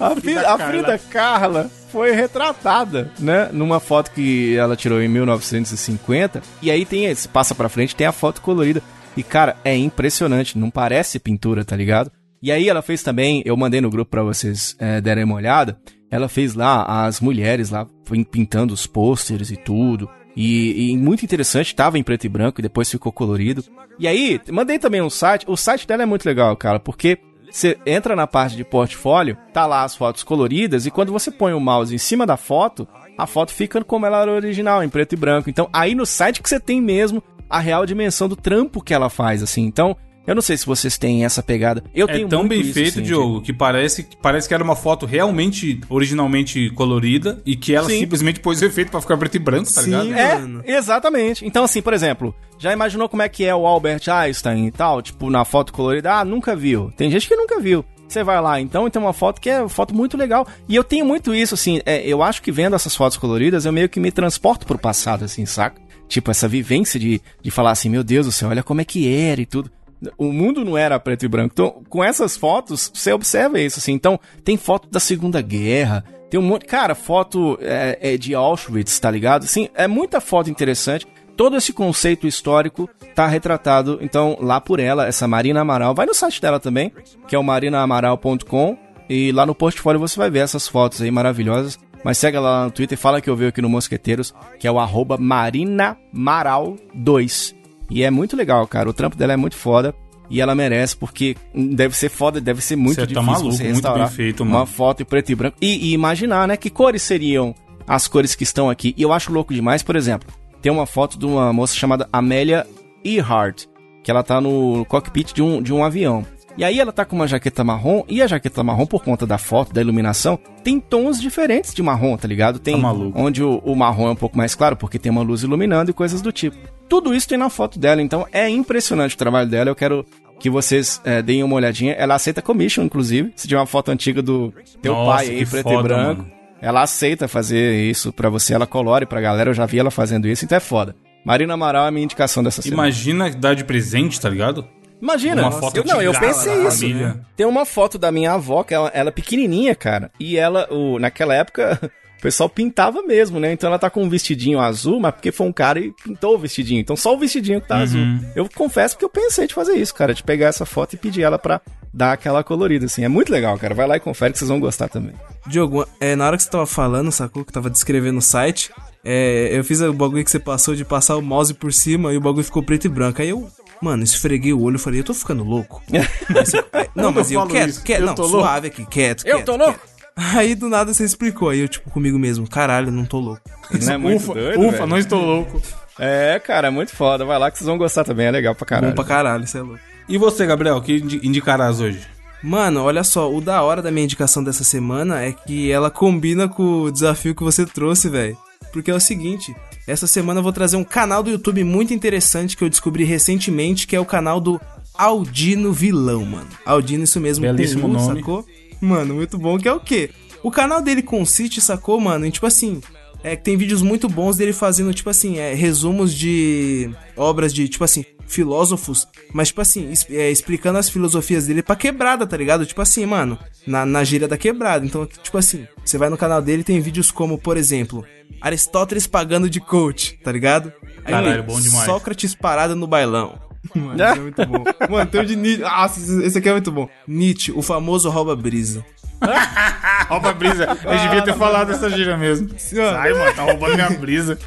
A Frida, a Frida Carla foi retratada, né? Numa foto que ela tirou em 1950. E aí tem esse, passa pra frente, tem a foto colorida. E, cara, é impressionante. Não parece pintura, tá ligado? E aí ela fez também, eu mandei no grupo pra vocês é, derem uma olhada. Ela fez lá as mulheres lá pin- pintando os pôsteres e tudo. E, e muito interessante, tava em preto e branco e depois ficou colorido. E aí, mandei também um site. O site dela é muito legal, cara, porque você entra na parte de portfólio, tá lá as fotos coloridas, e quando você põe o mouse em cima da foto, a foto fica como ela era original, em preto e branco. Então, aí no site que você tem mesmo a real dimensão do trampo que ela faz, assim. Então, eu não sei se vocês têm essa pegada. Eu É tenho tão bem isso, feito, assim, Diogo, que parece, parece que era uma foto realmente, originalmente colorida e que ela Sim. simplesmente pôs o efeito pra ficar preto e branco, tá Sim. ligado? É, Mano. exatamente. Então, assim, por exemplo, já imaginou como é que é o Albert Einstein e tal? Tipo, na foto colorida? Ah, nunca viu. Tem gente que nunca viu. Você vai lá, então, e tem uma foto que é uma foto muito legal. E eu tenho muito isso, assim, é, eu acho que vendo essas fotos coloridas, eu meio que me transporto pro passado, assim, saca? Tipo, essa vivência de, de falar assim, meu Deus do céu, olha como é que era e tudo. O mundo não era preto e branco. Então, com essas fotos, você observa isso, assim. Então, tem foto da Segunda Guerra, tem um monte. Cara, foto é, é de Auschwitz, tá ligado? Assim, é muita foto interessante. Todo esse conceito histórico tá retratado, então, lá por ela, essa Marina Amaral. Vai no site dela também, que é o marinaamaral.com. E lá no portfólio você vai ver essas fotos aí maravilhosas. Mas segue lá no Twitter e fala que eu vi aqui no Mosqueteiros, que é o arroba marinamaral2. E é muito legal, cara. O trampo dela é muito foda. E ela merece, porque deve ser foda, deve ser muito Você tá difícil maluco, você muito restaurar bem feito, uma mano. foto em preto e branco. E, e imaginar, né, que cores seriam as cores que estão aqui. E eu acho louco demais, por exemplo, tem uma foto de uma moça chamada Amélia Earhart, que ela tá no cockpit de um, de um avião. E aí ela tá com uma jaqueta marrom, e a jaqueta marrom, por conta da foto, da iluminação, tem tons diferentes de marrom, tá ligado? Tem Tá maluco. onde o, o marrom é um pouco mais claro, porque tem uma luz iluminando e coisas do tipo. Tudo isso tem na foto dela, então é impressionante o trabalho dela. Eu quero que vocês eh, deem uma olhadinha. Ela aceita commission, inclusive. Se tiver uma foto antiga do teu Nossa, pai aí, preto e foda, branco. mano. Ela aceita fazer isso pra você, ela colore pra galera. Eu já vi ela fazendo isso, então é foda. Marina Amaral é a minha indicação dessa semana. Imagina dar de presente, tá ligado? Imagina, Uma foto eu, não, eu pensei isso. família. Tem uma foto da minha avó, que ela, ela é pequenininha, cara, e ela, o, naquela época, o pessoal pintava mesmo, né? Então ela tá com um vestidinho azul, mas porque foi um cara e pintou o vestidinho. Então só o vestidinho que tá azul. Eu confesso que eu pensei de fazer isso, cara, de pegar essa foto e pedir ela pra dar aquela colorida, assim. É muito legal, cara. Vai lá e confere que vocês vão gostar também. Diogo, é, na hora que você tava falando, sacou? Que tava descrevendo o site, é, eu fiz o bagulho que você passou de passar o mouse por cima e o bagulho ficou preto e branco. Aí eu, mano, esfreguei o olho e falei, eu tô ficando louco. Não, mas Eu eu, quieto, quieto, não, tô louco. suave aqui, quieto, Eu quieto, tô louco? quieto. Aí do nada você explicou, aí eu tipo comigo mesmo, caralho, não tô louco. Não é muito ufa, doido, ufa, velho? não estou louco. É, cara, muito foda. Vai lá que vocês vão gostar também. É legal pra caralho. Bom pra caralho, você é louco. E você, Gabriel, que indi- indicarás hoje? Mano, olha só, o da hora da minha indicação dessa semana é que ela combina com o desafio que você trouxe, velho. Porque é o seguinte, essa semana eu vou trazer um canal do YouTube muito interessante que eu descobri recentemente, que é o canal do Aldino Vilão, mano. Aldino, isso mesmo, Belíssimo U, nome. sacou? Mano, muito bom, que é o quê? O canal dele consiste, sacou, mano, em tipo assim, é que tem vídeos muito bons dele fazendo, tipo assim, é, resumos de obras de, tipo assim, filósofos, mas, tipo assim, é, explicando as filosofias dele pra quebrada, tá ligado? Tipo assim, mano, na, na gíria da quebrada. Então, tipo assim, você vai no canal dele tem vídeos como, por exemplo, Aristóteles pagando de coach, tá ligado? Aí, Caralho, bom demais. Sócrates parado no bailão. Mano, isso é muito bom. Mano, tem o de Nietzsche. Nossa, esse aqui é muito bom. Nietzsche, o famoso rouba brisa. Rouba a brisa. Eu devia ter falado dessa gira mesmo. Sai, mano, tá roubando minha brisa.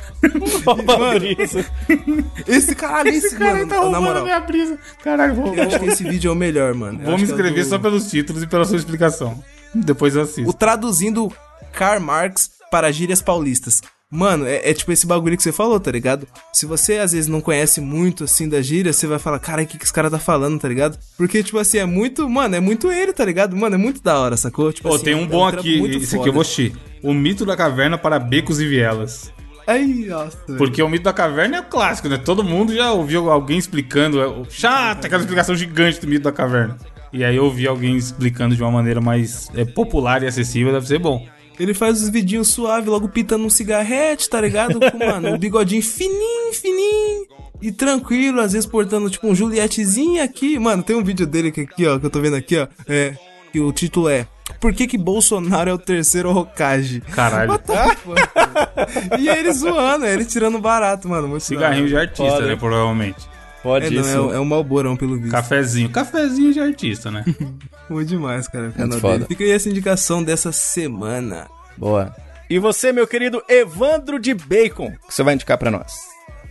Esse caralho, esse, Esse cara mano, aí tá roubando minha brisa. Caralho, vou, Eu acho que esse vídeo é o melhor, mano. Eu vou me é o inscrever do- só pelos títulos e pela sua explicação. Depois eu O assisto. traduzindo Karl Marx para gírias paulistas. Mano, é, é tipo esse bagulho que você falou, tá ligado? Se você às vezes não conhece muito assim da gíria, você vai falar, cara, o que, que esse cara tá falando, tá ligado? Porque, tipo assim, é muito. Mano, é muito ele, tá ligado? Mano, é muito da hora, sacou? Tipo Pô, assim, tem é um é bom aqui, esse aqui eu vou assistir. O mito da caverna para becos e vielas. Ai, nossa. Porque o mito da caverna é o clássico, né? Todo mundo já ouviu alguém explicando. é Chato, aquela explicação gigante do mito da caverna. E aí eu ouvi alguém explicando de uma maneira mais é, popular e acessível, deve ser bom. Ele faz os vidinhos suave, logo pitando um cigarrete, tá ligado? Com, mano, o bigodinho fininho, fininho. E tranquilo, às vezes portando tipo um Julietezinho aqui. Mano, tem um vídeo dele que aqui, ó, que eu tô vendo aqui, ó. É. Que o título é Por que que Bolsonaro é o terceiro Hokage? Caralho. E ele zoando, ele tirando barato, mano. Muito Cigarrinho de artista, Foda, né? Provavelmente. Pode É, não, isso. é, o- é um malborão pelo visto. Cafezinho. Cafezinho de artista, né? Foi demais, cara. Canal Muito foda. dele. Fica aí essa indicação dessa semana. Boa. E você, meu querido Evandro de Bacon, o que você vai indicar pra nós?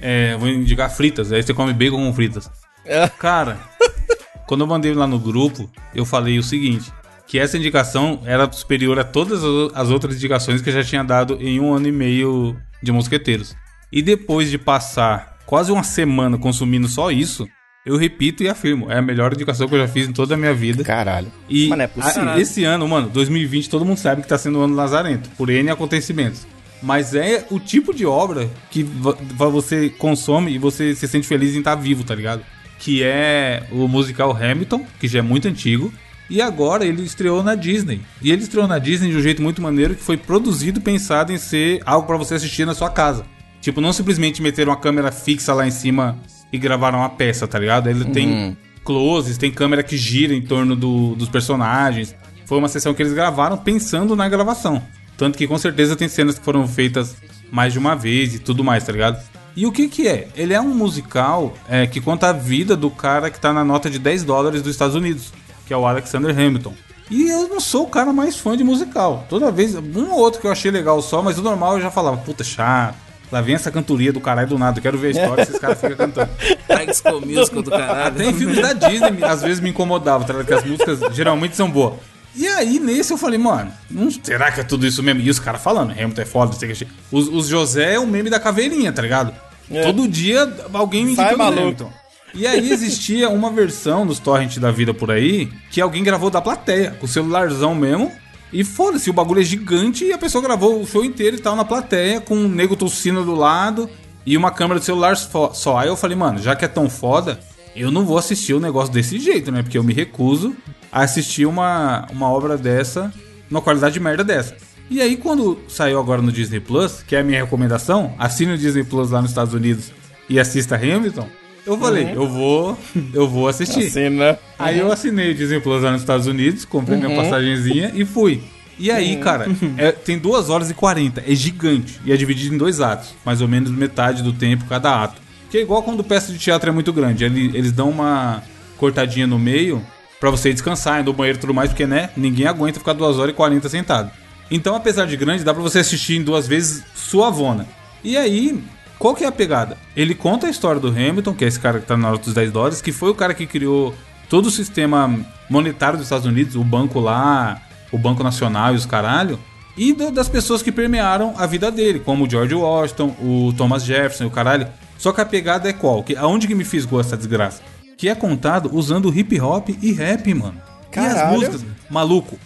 É, vou indicar fritas. Aí você come bacon com fritas. É. Cara, quando eu mandei lá no grupo, eu falei o seguinte: que essa indicação era superior a todas as- as outras indicações que eu já tinha dado em um ano e meio de mosqueteiros. E depois de passar quase uma semana consumindo só isso, eu repito e afirmo: é a melhor indicação que eu já fiz em toda a minha vida. Caralho. E Mas não é possível. a- esse ano, mano, 2020, todo mundo sabe que tá sendo um ano lazarento, por N acontecimentos. Mas é o tipo de obra que vo- vo- você consome e você se sente feliz em estar vivo, tá ligado? Que é o musical Hamilton, que já é muito antigo. E agora ele estreou na Disney. E ele estreou na Disney de um jeito muito maneiro que foi produzido e pensado em ser algo pra você assistir na sua casa. Tipo, não simplesmente meter uma câmera fixa lá em cima e gravaram uma peça, tá ligado? Ele tem closes, tem câmera que gira em torno do- dos personagens. Foi uma sessão que eles gravaram pensando na gravação. Tanto que com certeza tem cenas que foram feitas mais de uma vez e tudo mais, tá ligado? E o que que é? Ele é um musical é, que conta a vida do cara que tá na nota de 10 dólares dos Estados Unidos, que é o Alexander Hamilton. E eu não sou o cara mais fã de musical. Toda vez, um ou outro que eu achei legal só, mas o normal eu já falava, puta, chato. Lá vem essa cantoria do caralho do nada, eu quero ver a história que esses caras ficam cantando. High School Musical do caralho. Até em filmes da Disney, às vezes me incomodava, tá ligado? Que as músicas geralmente são boas. E aí, nesse eu falei, mano, não, será que é tudo isso mesmo? E os caras falando, Hamilton é foda, não sei o que. Os, os José é o meme da caveirinha, tá ligado? É. Todo dia alguém me indicando. Hamilton. E aí existia uma versão dos torrents da vida por aí que alguém gravou da plateia, com o celularzão mesmo. E foda-se, o bagulho é gigante e a pessoa gravou o show inteiro e tal na plateia, com um nego tossindo do lado e uma câmera do celular só-. Aí eu falei, mano, já que é tão foda, eu não vou assistir o negócio desse jeito, né? Porque eu me recuso a assistir uma, uma obra dessa, numa qualidade de merda dessa. E aí, quando saiu agora no Disney Plus, que é a minha recomendação, assine o Disney Plus lá nos Estados Unidos e assista Hamilton. Eu falei, eu vou, eu vou assistir. Né? Aí eu assinei o Disney Plus lá nos Estados Unidos, comprei minha passagenzinha e fui. E aí, cara, é- tem 2 horas e 40, é gigante. E é dividido em dois atos, mais ou menos metade do tempo cada ato. Que é igual quando peça de teatro é muito grande. Ele- Eles dão uma cortadinha no meio pra você descansar, ir no banheiro e tudo mais, porque, né, ninguém aguenta ficar 2 horas e 40 sentado. Então, apesar de grande, dá pra você assistir em duas vezes suavona. E aí, qual que é a pegada? Ele conta a história do Hamilton, que é esse cara que tá na nota dos 10 dólares, que foi o cara que criou todo o sistema monetário dos Estados Unidos, o banco lá, o Banco Nacional e os caralho, e do- das pessoas que permearam a vida dele, como o George Washington, o Thomas Jefferson e o caralho. Só que a pegada é qual? Que, aonde que me fisgou essa desgraça? Que é contado usando hip hop e rap, mano. E as Caralho. músicas, maluco,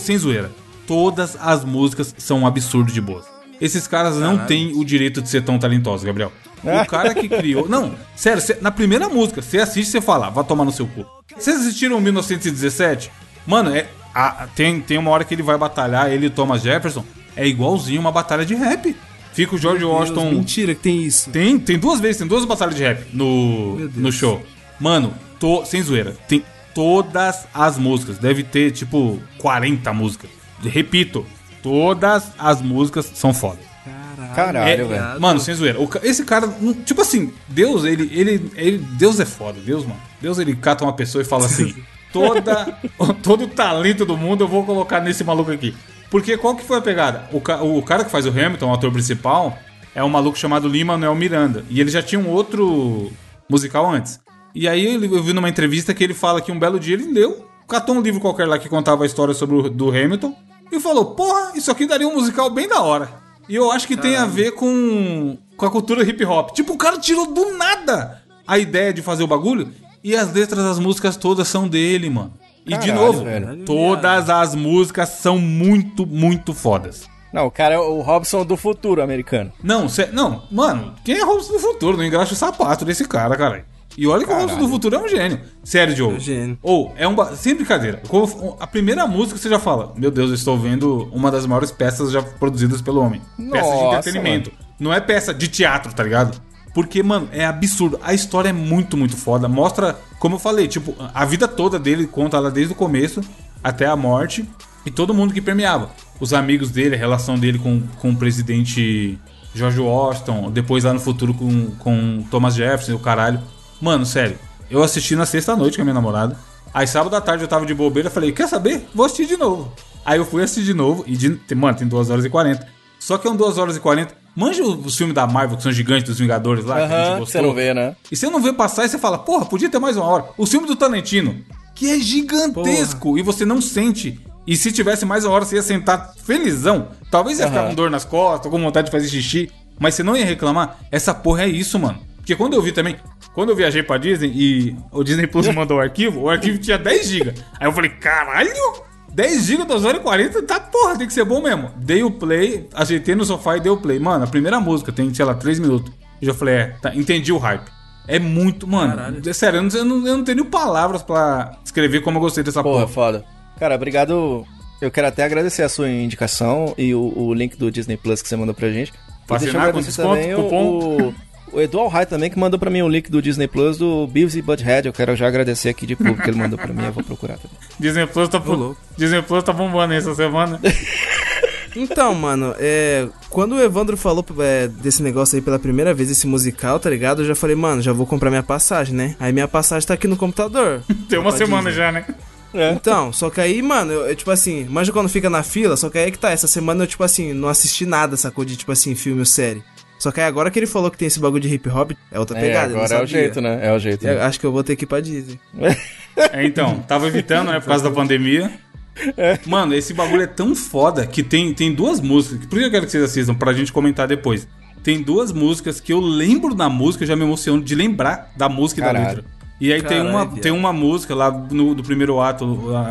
sem zoeira, todas as músicas são um absurdo de boas. Esses caras não têm o direito de ser tão talentosos, Gabriel. O cara que criou. Não, sério, cê- na primeira música, você assiste e você fala, vai tomar no seu cu. Vocês assistiram 1917? Mano, é, a- tem, tem uma hora que ele vai batalhar, ele e Thomas Jefferson, é igualzinho uma batalha de rap. Fica o George Deus, Washington. mentira que tem isso. Tem, tem duas vezes, tem duas batalhas de rap no, Meu Deus. no show. Mano, tô, sem zoeira, tem todas as músicas. Deve ter, tipo, 40 músicas. Repito, todas as músicas são foda. Caralho, É, velho. Mano, sem zoeira. esse cara, tipo assim, Deus, ele, ele, ele. Deus é foda, Deus, mano. Deus, ele cata uma pessoa e fala assim: toda, todo o talento do mundo eu vou colocar nesse maluco aqui. Porque qual que foi a pegada? O, ca- o cara que faz o Hamilton, o ator principal, é um maluco chamado Lima Manuel Miranda. E ele já tinha um outro musical antes. E aí eu vi numa entrevista que ele fala que um belo dia ele leu, catou um livro qualquer lá que contava a história sobre o do Hamilton e falou: Porra, isso aqui daria um musical bem da hora. E eu acho que tem a ver com, com a cultura hip hop. Tipo, o cara tirou do nada a ideia de fazer o bagulho e as letras das músicas todas são dele, mano. E de Caralho, novo, velho. todas as músicas são muito, muito fodas. Não, o cara é o Robson do futuro americano. Não, cê- não, mano, quem é Robson do Futuro? Não engraxa o sapato desse cara, caralho. E olha que o Robson do Futuro é um gênio. Sério, Diogo. É um gênio. Ou, é um. ba- Sem brincadeira. A primeira música você já fala: Meu Deus, eu estou vendo uma das maiores peças já produzidas pelo homem. peças de Nossa, entretenimento. Não é peça de teatro, tá ligado? Porque, mano, é absurdo. A história é muito, muito foda. Mostra, como eu falei, tipo, a vida toda dele, conta ela desde o começo até a morte. E todo mundo que permeava. Os amigos dele, a relação dele com, com o presidente George Washington, depois lá no futuro com, com Thomas Jefferson e o caralho. Mano, sério, eu assisti na sexta-noite com a minha namorada. Aí sábado à tarde eu tava de bobeira, falei, quer saber? Vou assistir de novo. Aí eu fui assistir de novo e, de, mano, tem 2 horas e 40. Só que é um 2 horas e 40. Manja os filmes da Marvel, que são gigantes, dos Vingadores lá, que a gente gostou. você não vê, né? E você não vê passar e você fala, porra, podia ter mais uma hora. O filme do Tarantino, que é gigantesco e você não sente. E se tivesse mais uma hora, você ia sentar felizão. Talvez ia ficar com dor nas costas, com vontade de fazer xixi. Mas você não ia reclamar. Essa porra é isso, mano. Porque quando eu vi também, quando eu viajei pra Disney e o Disney Plus mandou o arquivo, o arquivo tinha 10 GB. Aí eu falei, caralho! 10 GB, 2 horas e 40, tá porra, tem que ser bom mesmo. Dei o play, ajeitei no sofá e dei o play. Mano, a primeira música tem, sei lá, 3 minutos. Eu já falei, é, tá, entendi o hype. É muito, mano. É sério, eu não, eu, não, eu não tenho nem palavras pra escrever como eu gostei dessa Porra, porra. foda. Cara, obrigado. Eu quero até agradecer a sua indicação e o, o link do Disney Plus que você mandou pra gente. E eu assinar com desconto, também o- cupom? o- O Edu Alhai também que mandou pra mim o link do Disney Plus do Beavis e Butthead. Eu quero já agradecer aqui de público que ele mandou pra mim. Eu vou procurar também. Disney Plus tá, louco. Disney Plus tá bombando aí essa semana. Então, mano, é. Quando o Evandro falou é, desse negócio aí pela primeira vez, esse musical, tá ligado? Eu já falei, mano, já vou comprar minha passagem, né? Aí minha passagem tá aqui no computador. Tem uma semana Disney. já, né? Então, só que aí, mano, eu, eu, tipo assim, manja quando fica na fila, só que aí é que tá, essa semana eu, tipo assim, não assisti nada, sacou? De, tipo assim, filme ou série. Só que aí agora que ele falou que tem esse bagulho de hip hop, é outra É, pegada. agora é o jeito, né? É o jeito. Né? acho que eu vou ter que ir pra Disney. É, então, tava evitando, né, por causa da pandemia. Mano, esse bagulho é tão foda que tem, tem duas músicas. Por que eu quero que vocês assistam? Pra gente comentar depois. Tem duas músicas que eu lembro da música, eu já me emociono de lembrar da música e da letra. E aí tem, Caralho, uma, viado. tem uma música lá no, do primeiro ato,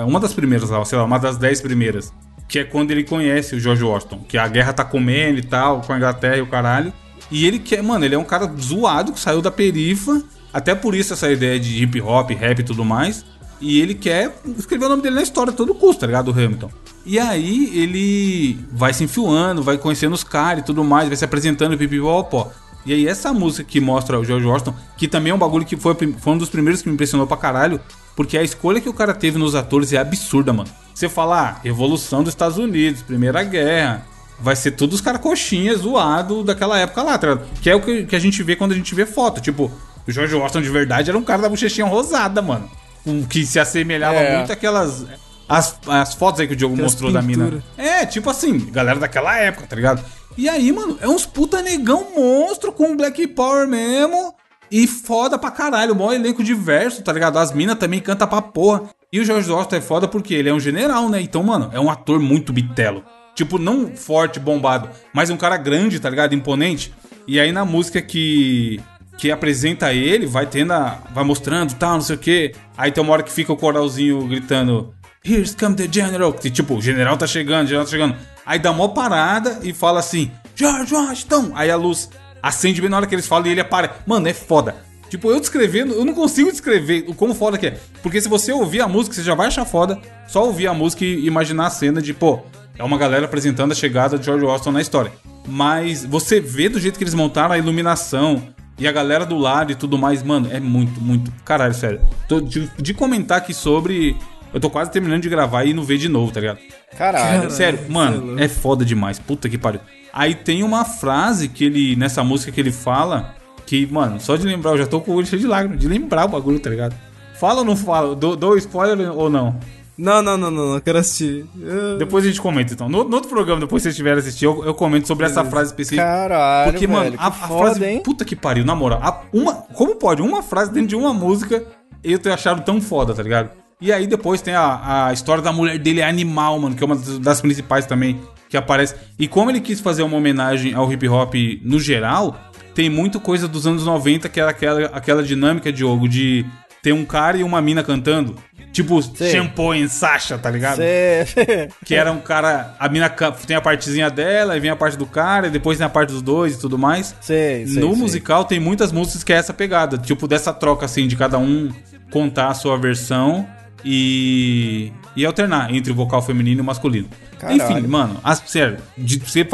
uma das primeiras lá, sei lá, uma das dez primeiras. Que é quando ele conhece o George Washington. Que a guerra tá comendo e tal, com a Inglaterra e o caralho. E ele quer, mano, ele é um cara zoado que saiu da perifa. Até por isso essa ideia de hip hop, rap e tudo mais. E ele quer escrever o nome dele na história a todo custo, tá ligado? O Hamilton. E aí ele vai se enfiando, vai conhecendo os caras e tudo mais, vai se apresentando, pipipopó. E aí essa música que mostra o George Washington, que também é um bagulho que foi, foi um dos primeiros que me impressionou pra caralho, porque a escolha que o cara teve nos atores é absurda, mano. Você fala, ah, Revolução dos Estados Unidos, Primeira Guerra, vai ser todos os caras coxinhas zoado daquela época lá, tá ligado? Que é o que, que a gente vê quando a gente vê foto. Tipo, o George Washington de verdade era um cara da bochechinha rosada, mano. Um que se assemelhava É. muito àquelas. As, as fotos aí que o Diogo Aquelas mostrou da mina. É, tipo assim, galera daquela época, tá ligado? E aí, mano, é uns puta negão monstro com Black Power mesmo. E foda pra caralho, maior elenco diverso, tá ligado? As minas também cantam pra porra. E o George Washington é foda porque ele é um general, né? Então, mano, é um ator muito bitelo. Tipo, não forte, bombado, mas um cara grande, tá ligado? Imponente. E aí na música que que apresenta ele, vai tendo a, vai mostrando, tal, não sei o quê. Aí tem uma hora que fica o coralzinho gritando Here's come the general. Que, tipo, o general tá chegando, o general tá chegando. Aí dá uma parada e fala assim, George Washington. Aí a luz acende bem na hora que eles falam e ele aparece. Mano, é foda. Tipo, eu descrevendo, eu não consigo descrever o como foda que é. Porque se você ouvir a música, você já vai achar foda. Só ouvir a música e imaginar a cena de, pô, é uma galera apresentando a chegada de George Washington na história. Mas você vê do jeito que eles montaram a iluminação e a galera do lado e tudo mais, mano, é muito, muito. Caralho, sério. Tô de, de comentar aqui sobre. Eu tô quase terminando de gravar e não ver de novo, tá ligado? Caralho. Sério, mano, é foda demais. Puta que pariu. Aí tem uma frase que ele, nessa música que ele fala, que, mano, só de lembrar, eu já tô com o olho cheio de lágrimas, de lembrar o bagulho, tá ligado? Fala ou não fala? Dou, dou spoiler ou não? Não, não, não, não, não quero assistir. Eu- Depois a gente comenta, então. No, no outro programa, depois que vocês tiverem assistido, eu, eu comento sobre essa frase específica. Caralho, Porque, velho, mano, que a, a foda, frase. hein? Puta que pariu, na moral. a- uma, como pode uma frase dentro de uma música eu ter achado tão foda, tá ligado? E aí depois tem a, a história da mulher dele, é animal, mano, que é uma das, principais também, que aparece. E como ele quis fazer uma homenagem ao hip hop no geral, tem muito coisa dos anos 90 que era aquela, aquela dinâmica, Diogo, de ter um cara e uma mina cantando. Tipo, Shampoo em Sasha, tá ligado? Cê... Que era um cara. A mina tem a partezinha dela, aí vem a parte do cara, e depois tem a parte dos dois e tudo mais. sei, sei, no musical tem muitas músicas que é essa pegada, tipo dessa troca assim, de cada um contar a sua versão e. e alternar entre o vocal feminino e o masculino. Caralho. Enfim, mano, a- sério, de, você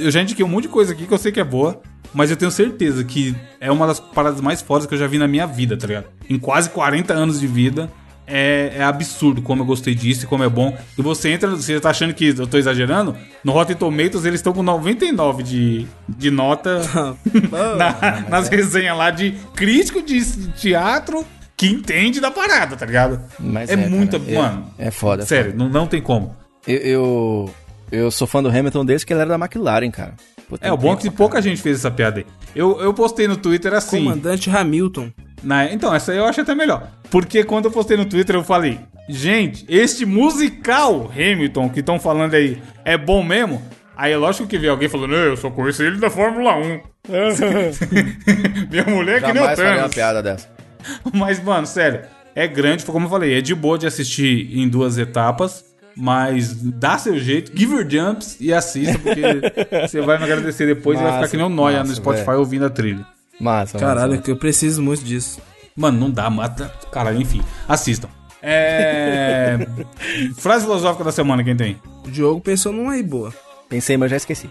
eu já indiquei um monte de coisa aqui que eu sei que é boa. Mas eu tenho certeza que é uma das paradas mais fodas que eu já vi na minha vida, tá ligado? Em quase 40 anos de vida, é, é absurdo como eu gostei disso e como é bom. E você entra, você tá achando que eu tô exagerando? No Rotten Tomatoes eles estão com 99 de, de nota na- nas resenhas lá de crítico de teatro que entende da parada, tá ligado? Mas é, é, muita. cara, é- mano. é foda, é Sério, não, não tem como. Eu, eu, eu sou fã do Hamilton desde que ele era da McLaren, cara. Tem É, o bom é que pouca gente fez essa piada aí. Eu, eu postei no Twitter assim. Comandante Hamilton. Na- então, essa aí eu acho até melhor. Porque quando eu postei no Twitter, eu falei: Gente, este musical Hamilton que estão falando aí é bom mesmo? Aí é lógico que veio alguém falando: "Não, Eu só conheço ele da Fórmula 1. Minha mulher é que nem o faria uma Thanos. piada dessa. Mas, mano, sério, é grande, foi como eu falei, é de boa de assistir em duas etapas, mas dá seu jeito, give your jumps e assista, porque você vai me agradecer depois e vai ficar Massa, que nem o Noia no massa, Spotify velho. ouvindo a trilha. Massa, Caralho, massa. que eu preciso muito disso. Mano, não dá, mata. Caralho, enfim, assistam. É. Frase filosófica da semana, quem tem? O Diogo pensou numa aí boa. Pensei, mas já esqueci.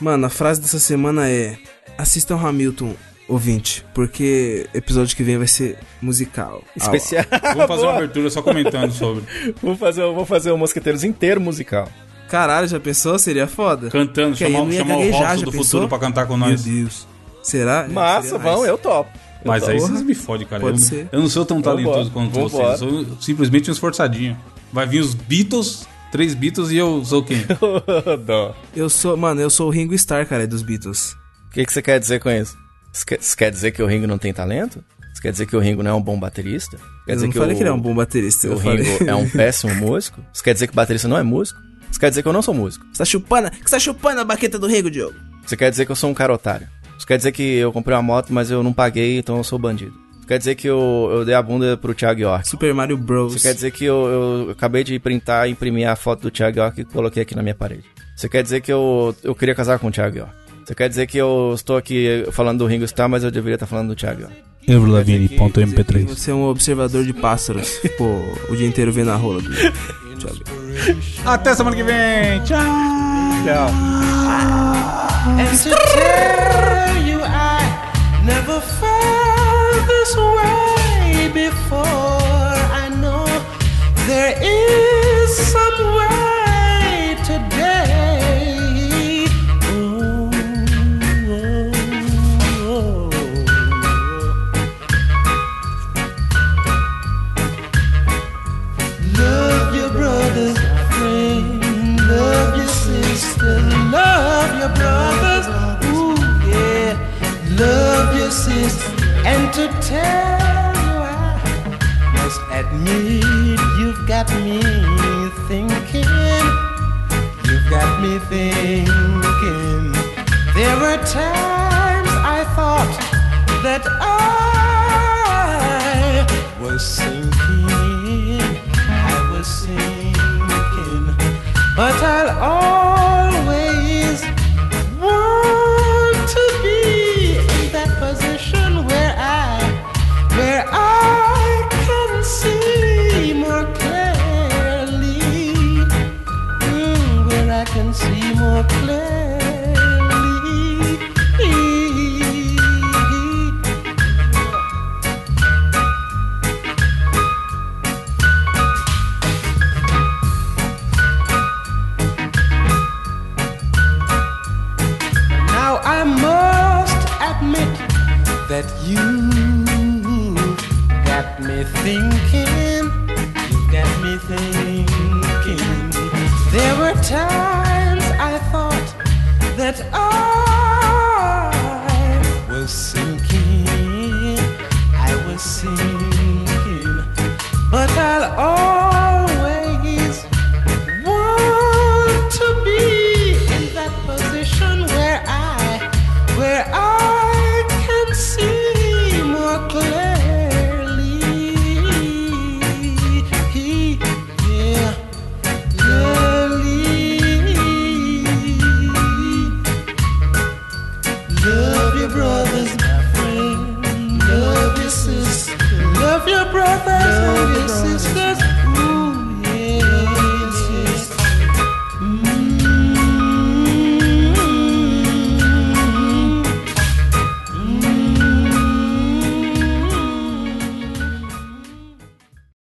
Mano, a frase dessa semana é: Assistam Hamilton, ouvinte, porque episódio que vem vai ser musical. Especial. Vamos fazer uma abertura só comentando sobre. Vou fazer, vou fazer o Mosqueteiros inteiro musical. Caralho, já pensou? Seria foda. Cantando, Que aí chamar, chamar o Robson do pensou? futuro pra cantar com Meu nós. Deus. Será? Massa, vão, eu topo. Eu Mas topo. aí vocês me fodem, cara. Pode eu, ser. eu não sou tão talentoso quanto vambora. vocês. Eu sou simplesmente um esforçadinho. Vai vir os Beatles, três Beatles e eu sou quem? Eu sou, mano, eu sou o Ringo Starr, cara, dos Beatles. O que, que você quer dizer com isso? Você quer, dizer que o Ringo não tem talento? Você quer dizer que o Ringo não é um bom baterista? Quer eu dizer não falei o, que ele é um bom baterista, o Ringo falei. é um péssimo músico? Você quer dizer que o baterista não é músico? Você quer dizer que eu não sou músico? Você tá chupando? Você tá chupando a baqueta do Ringo, Diogo? Você quer dizer que eu sou um cara otário? Você quer dizer que eu comprei uma moto, mas eu não paguei, então eu sou bandido? Você quer dizer que eu, eu dei a bunda pro Thiago York? Super Mario Bros. Você quer dizer que eu, eu acabei de printar e imprimir a foto do Thiago York e coloquei aqui na minha parede? Você quer dizer que eu, eu queria casar com o Thiago York? Você quer dizer que eu estou aqui falando do Ringo Starr, mas eu deveria estar falando do Thiago York? Evrolavigne.mp3 Você é um observador de pássaros. Ficou o dia inteiro vendo a rola do Thiago. Até semana que vem. Tchau. Tchau. And to tell you I never Sister. And to tell you I must admit you've got me thinking. You've got me thinking. There were times I thought that I was sinking. I was sinking. But I'll always